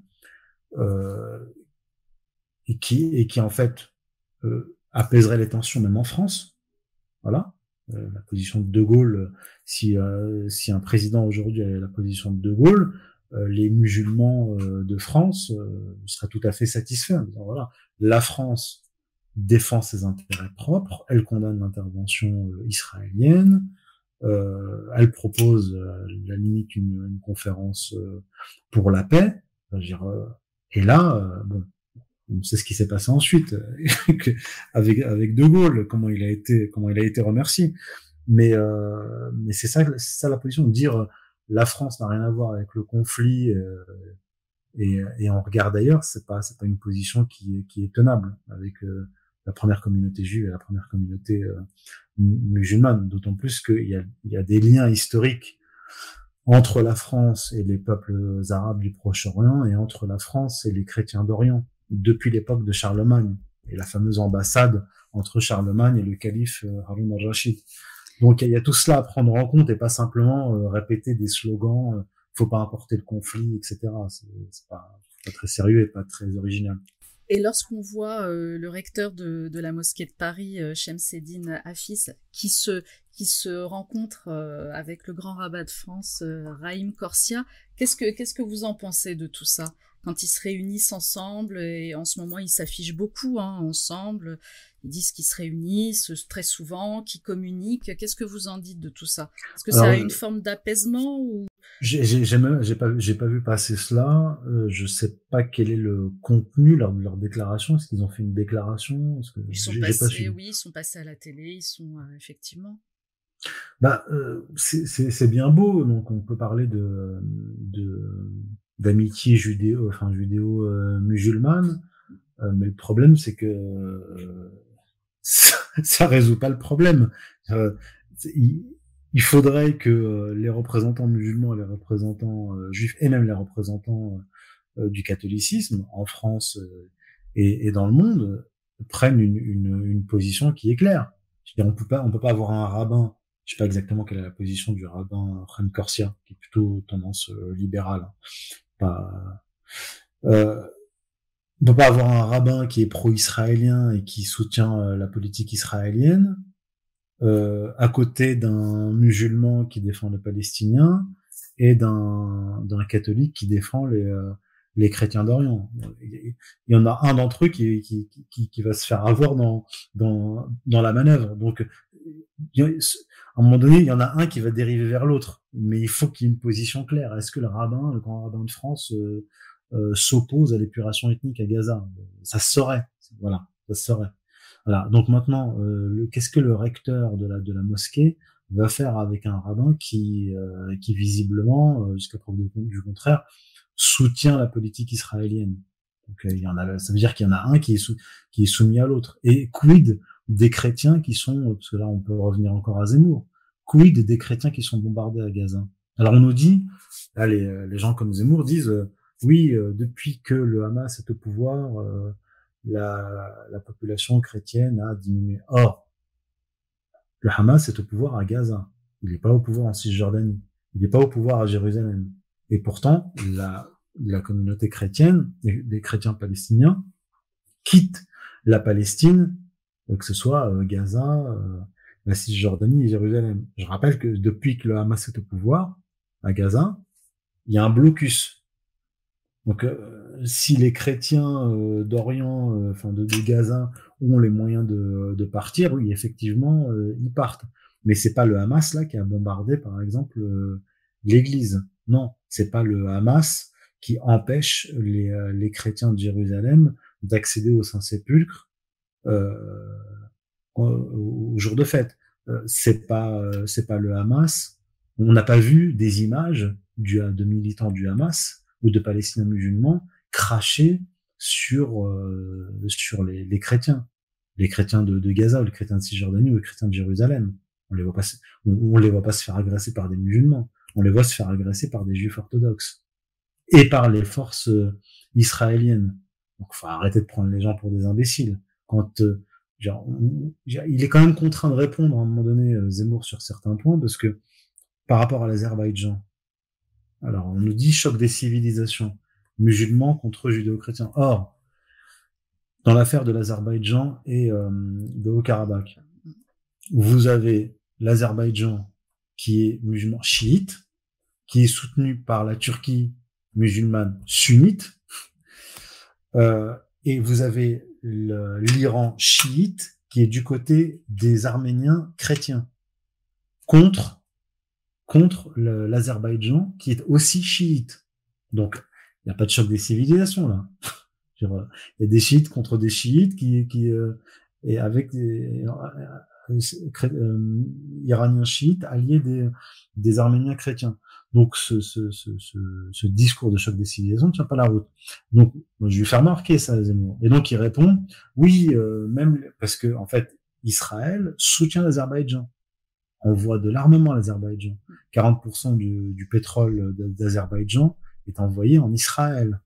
euh, et qui et qui en fait apaiserait les tensions même en France. Voilà, la position de De Gaulle. Si si un président aujourd'hui a la position de De Gaulle, les musulmans euh, de France euh, seraient tout à fait satisfaits voilà, la France défend ses intérêts propres, elle condamne l'intervention israélienne, euh, elle propose à la limite une, une conférence pour la paix. Dire, et là, bon, on sait ce qui s'est passé ensuite avec avec De Gaulle, comment il a été comment il a été remercié. Mais mais c'est ça c'est ça la position de dire la France n'a rien à voir avec le conflit euh, et, et, on regarde ailleurs, c'est pas c'est pas une position qui est, tenable avec euh, la première communauté juive et la première communauté euh, musulmane. D'autant plus qu'il y a, des liens historiques entre la France et les peuples arabes du Proche-Orient et entre la France et les chrétiens d'Orient depuis l'époque de Charlemagne et la fameuse ambassade entre Charlemagne et le calife Harun al-Rashid. Donc il y a tout cela à prendre en compte et pas simplement euh, répéter des slogans, euh, faut pas importer le conflit, etc. C'est pas, pas très sérieux et pas très original. Et lorsqu'on voit euh, le recteur de, la mosquée de Paris, euh, Shemseddin Afis, qui se, rencontre avec le grand rabbin de France, Raïm Corsia, qu'est-ce que, qu'est-ce que vous en pensez de tout ça? Quand ils se réunissent ensemble, et en ce moment ils s'affichent beaucoup hein, ensemble, ils disent qu'ils se réunissent très souvent, qu'ils communiquent. Qu'est-ce que vous en dites de tout ça? Est-ce que ça a une forme d'apaisement ou? J'ai pas vu passer cela. Euh, je sais pas quel est le contenu leur, de leur déclaration. Est-ce qu'ils ont fait une déclaration? Que Ils sont passés, oui, ils sont passés à la télé. Ils sont euh, effectivement. Bah, euh, c'est bien beau. Donc, on peut parler de d'amitié judéo, enfin judéo musulmane. mais le problème, c'est que ça, ça résout pas le problème. il, faudrait que les représentants musulmans, les représentants juifs et même les représentants du catholicisme en France et, dans le monde prennent une, une, une position qui est claire. on peut pas, on peut pas avoir un rabbin je sais pas exactement quelle est la position du rabbin Ren Corsia, qui est plutôt tendance euh, libérale. Hein. Euh, on peut pas avoir un rabbin qui est pro-israélien et qui soutient euh, la politique israélienne, euh, à côté d'un musulman qui défend les Palestiniens et d'un d'un catholique qui défend les euh, les chrétiens d'Orient. Il y en a un d'entre eux qui, qui, qui, qui, va se faire avoir dans, dans, dans la manœuvre. Donc, à un moment donné, il y en a un qui va dériver vers l'autre, mais il faut qu'il y ait une position claire. Est-ce que le rabbin, le grand rabbin de France, euh, s'oppose à l'épuration ethnique à Gaza Ça se saurait, voilà, ça se saurait. Voilà. Donc maintenant, euh, qu'est-ce que le recteur de la de la mosquée va faire avec un rabbin qui qui visiblement, jusqu'à preuve du contraire, soutient la politique israélienne? Donc il y en a, ça veut dire qu'il y en a un qui est qui est soumis à l'autre. Et quid des chrétiens qui sont, parce que là on peut revenir encore à Zemmour, quid des chrétiens qui sont bombardés à Gaza? Alors on nous dit, les, les gens comme Zemmour disent, euh, oui, euh, depuis que le Hamas est au pouvoir, euh, la, la, population chrétienne a diminué. Or, le Hamas est au pouvoir à Gaza. Il n'est pas au pouvoir en Cisjordanie. Il n'est pas au pouvoir à Jérusalem. Et pourtant, la, communauté chrétienne, des chrétiens palestiniens, quittent la Palestine euh, que ce soit Gaza, la Cisjordanie et Jérusalem. Je rappelle que depuis que le Hamas est au pouvoir, à Gaza, il y a un blocus. Donc, si les chrétiens d'Orient, enfin de, Gaza, ont les moyens de, de partir, oui, effectivement, ils partent. Mais c'est pas le Hamas là qui a bombardé, par exemple, l'Église. Non, c'est pas le Hamas qui empêche les, chrétiens de Jérusalem d'accéder au Saint-Sépulcre euh, au, jour de fête. Euh, c'est pas euh, c'est pas le Hamas. On n'a pas vu des images du, de militants du Hamas ou de Palestiniens musulmans cracher sur sur les, les, chrétiens, les chrétiens de, de, Gaza ou les chrétiens de Cisjordanie ou les chrétiens de Jérusalem. On les voit pas, on, les voit pas se faire agresser par des musulmans. On les voit se faire agresser par des juifs orthodoxes et par les forces israéliennes. Donc, faut arrêter de prendre les gens pour des imbéciles quand euh, genre, il est quand même contraint de répondre à un moment donné euh, Zemmour sur certains points parce que par rapport à l'Azerbaïdjan, alors on nous dit choc des civilisations, musulmans contre judéo-chrétiens. Or, dans l'affaire de l'Azerbaïdjan et euh, de Haut-Karabakh, vous avez l'Azerbaïdjan qui est musulman chiite, qui est soutenu par la Turquie musulmane sunnite, euh, et vous avez l'Iran chiite qui est du côté des Arméniens chrétiens contre contre l'Azerbaïdjan qui est aussi chiite. Donc il n'y a pas de choc des civilisations là. Il y a des chiites contre des chiites qui qui euh, et avec des euh, euh, iraniens chiites alliés des des Arméniens chrétiens. Donc ce, ce, ce, ce, discours de choc des civilisations ne tient pas la route. Donc je lui fais remarquer ça Zemmour. Et donc il répond oui, euh, même parce que en fait Israël soutient l'Azerbaïdjan. On voit de l'armement à l'Azerbaïdjan. 40% du, du pétrole d'Azerbaïdjan est envoyé en Israël.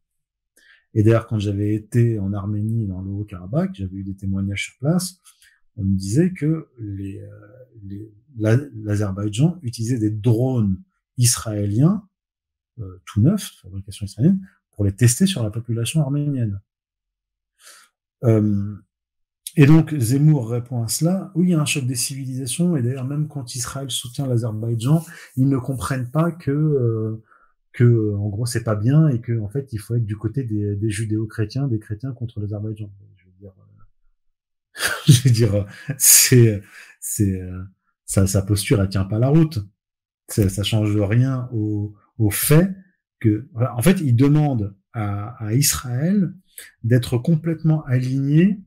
Et d'ailleurs, quand j'avais été en Arménie, dans le Haut-Karabakh, j'avais eu des témoignages sur place, on me disait que les, euh, les l'Azerbaïdjan utilisait des drones israéliens, euh, tout neuf, fabrication israélienne, pour les tester sur la population arménienne. Euh, et donc Zemmour répond à cela, oui, il y a un choc des civilisations, et d'ailleurs même quand Israël soutient l'Azerbaïdjan, ils ne comprennent pas que euh, que en gros c'est pas bien et que en fait il faut être du côté des, des judéo-chrétiens, des chrétiens contre l'Azerbaïdjan. Je veux dire, je veux dire, c'est, c'est, sa, sa posture, elle tient pas la route. Ça, ça change rien au, au fait que, en fait, il demande à, à Israël d'être complètement aligné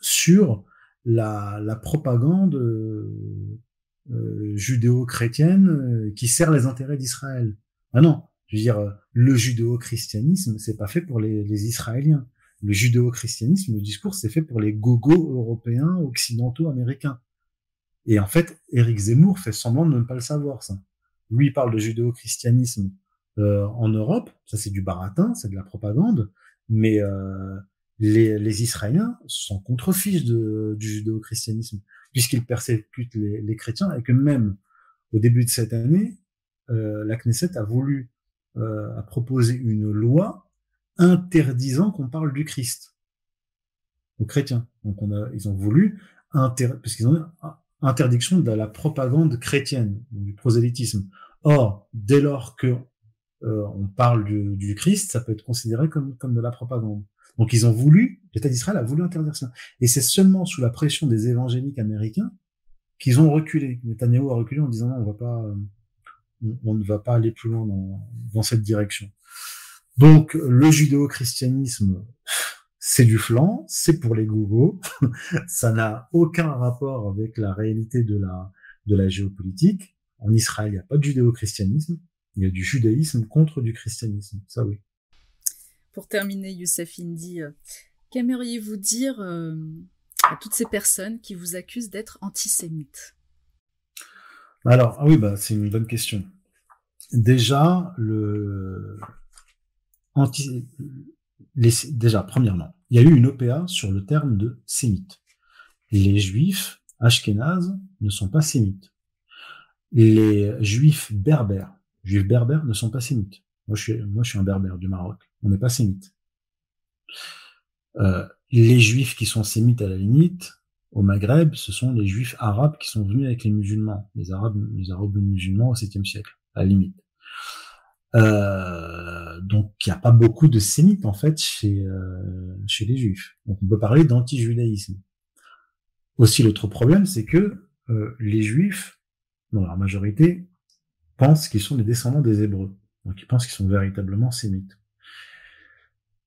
sur la, la propagande euh, euh judéo-chrétienne euh, qui sert les intérêts d'Israël. Ah non, je veux dire, le judéo-christianisme, c'est pas fait pour les, les Israéliens. Le judéo-christianisme, le discours, c'est fait pour les gogos européens, occidentaux, américains. Et en fait, Éric Zemmour fait semblant de ne pas le savoir, ça. Lui, il parle de judéo-christianisme euh, en Europe, ça c'est du baratin, c'est de la propagande, mais euh, les, les, Israéliens sont contre-fiches du judéo-christianisme, puisqu'ils persécutent les, les, chrétiens, et que même au début de cette année, euh, la Knesset a voulu euh, a proposé une loi interdisant qu'on parle du Christ aux chrétiens. Donc on a, ils ont voulu inter, parce qu'ils ont interdiction de la propagande chrétienne, du prosélytisme. Or, dès lors que euh, on parle du, du, Christ, ça peut être considéré comme, comme de la propagande. Donc ils ont voulu, l'État d'Israël a voulu interdire ça. Et c'est seulement sous la pression des évangéliques américains qu'ils ont reculé. Netanyahu a reculé en disant non, on va pas, on, ne va pas aller plus loin dans, dans cette direction. Donc le judéo-christianisme, c'est du flanc, c'est pour les gougos, ça n'a aucun rapport avec la réalité de la, de la géopolitique. En Israël, il n'y a pas de judéo-christianisme, il y a du judaïsme contre du christianisme, ça oui. Pour terminer, Youssef Indy, euh, qu'aimeriez-vous dire euh, à toutes ces personnes qui vous accusent d'être antisémites? Alors, ah oui, bah, c'est une bonne question. Déjà, le anti... déjà, premièrement, il y a eu une OPA sur le terme de sémite. Les juifs ashkénazes ne sont pas sémites. Les juifs berbères juifs berbères ne sont pas sémites. Moi, je suis, un berbère du Maroc. On n'est pas sémites. Euh, les juifs qui sont sémites à la limite, au Maghreb, ce sont les juifs arabes qui sont venus avec les musulmans, les arabes, les arabes musulmans au 7e siècle, à la limite. Euh, donc, il n'y a pas beaucoup de sémites, en fait, chez, euh, chez les juifs. Donc, on peut parler d'anti-judaïsme. Aussi, l'autre problème, c'est que les juifs, dans leur majorité, pensent qu'ils sont les descendants des Hébreux. Donc ils pensent qu'ils sont véritablement sémites.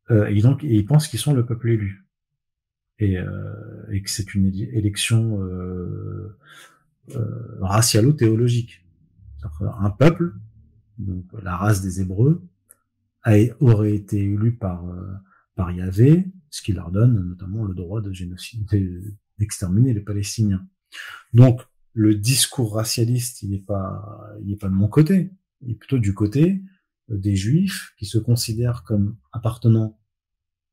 Euh, et donc ils pensent qu'ils sont le peuple élu. Et, euh, et que c'est une élection euh, euh, racialo-théologique. Un peuple, donc la race des Hébreux, aurait été élu par, euh, par Yahvé, ce qui leur donne notamment le droit de génocide, d'exterminer les Palestiniens. Donc le discours racialiste, il n'est pas, pas de mon côté. Il est plutôt du côté des juifs qui se considèrent comme appartenant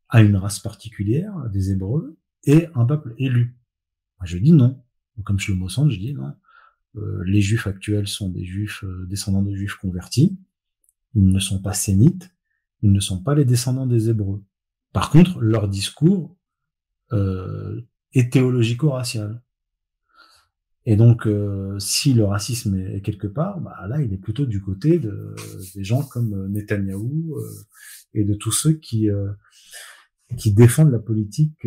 à une race particulière, des Hébreux, et un peuple élu. Je dis non. Comme le mot je dis non. Euh, les juifs actuels sont des juifs euh, descendants de juifs convertis. Ils ne sont pas sémites. Ils ne sont pas les descendants des Hébreux. Par contre, leur discours est théologico-racial. Et donc, euh, si le racisme est, quelque part, bah là, il est plutôt du côté de, des gens comme euh, Netanyahou euh, et de tous ceux qui qui défendent la politique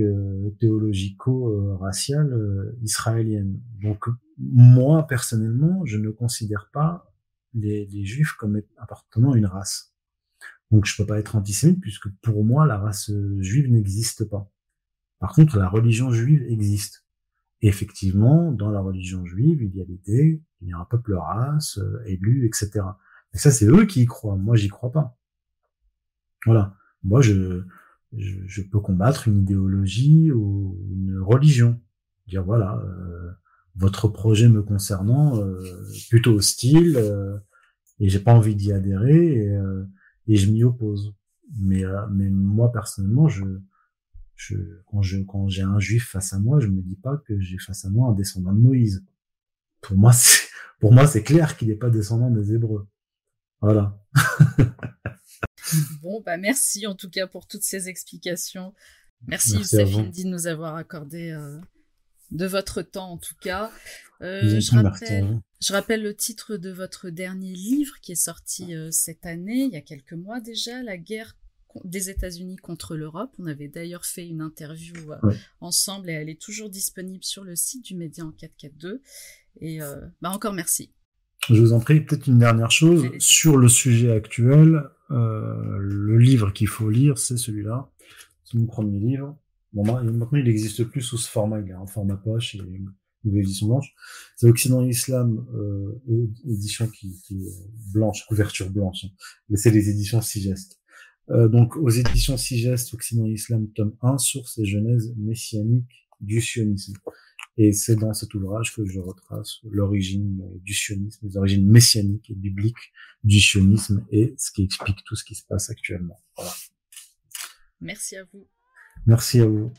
théologico-raciale israélienne. Donc, moi personnellement, je ne considère pas les, les juifs comme appartenant à une race. Donc, je peux pas être antisémite puisque pour moi, la race juive n'existe pas. Par contre, la religion juive existe effectivement, dans la religion juive, il y a l'idée qu'il y a un peuple race, euh, élu, etc. Et ça, c'est eux qui y croient. Moi, j'y crois pas. Voilà. Moi, je, je, peux combattre une idéologie ou une religion. Dire, voilà, euh, votre projet me concernant, euh, plutôt hostile, et j'ai pas envie d'y adhérer, et, et je m'y oppose. Mais, mais moi, personnellement, je, je, quand je, quand j'ai un juif face à moi, je me dis pas que j'ai face à moi un descendant de Moïse. Pour moi, c'est, pour moi, c'est clair qu'il n'est pas descendant des Hébreux. Voilà. bon, bah, merci en tout cas pour toutes ces explications. Merci, Youssef de nous avoir accordé euh, de votre temps en tout cas. Euh, je, rappelle, je, rappelle, le titre de votre dernier livre qui est sorti euh, cette année, il y a quelques mois déjà, La guerre des États-Unis contre l'Europe. On avait d'ailleurs fait une interview ensemble et elle est toujours disponible sur le site du Média en 442. Et bah encore merci. Je vous en prie, peut-être une dernière chose sur le sujet actuel. le livre qu'il faut lire, c'est celui-là. C'est mon premier livre. Bon, maintenant, il n'existe plus sous ce format, il est en format poche et une nouvelle édition blanche. C'est Occident Islam, euh, édition qui, qui, est blanche, couverture blanche. Mais c'est les éditions Sigest. Euh, donc, aux éditions Sigest, Occident Islam, tome 1, source et genèse messianique du sionisme. Et c'est dans cet ouvrage que je retrace l'origine du sionisme, les origines messianiques et bibliques du sionisme et ce qui explique tout ce qui se passe actuellement. Voilà. Merci à vous. Merci à vous.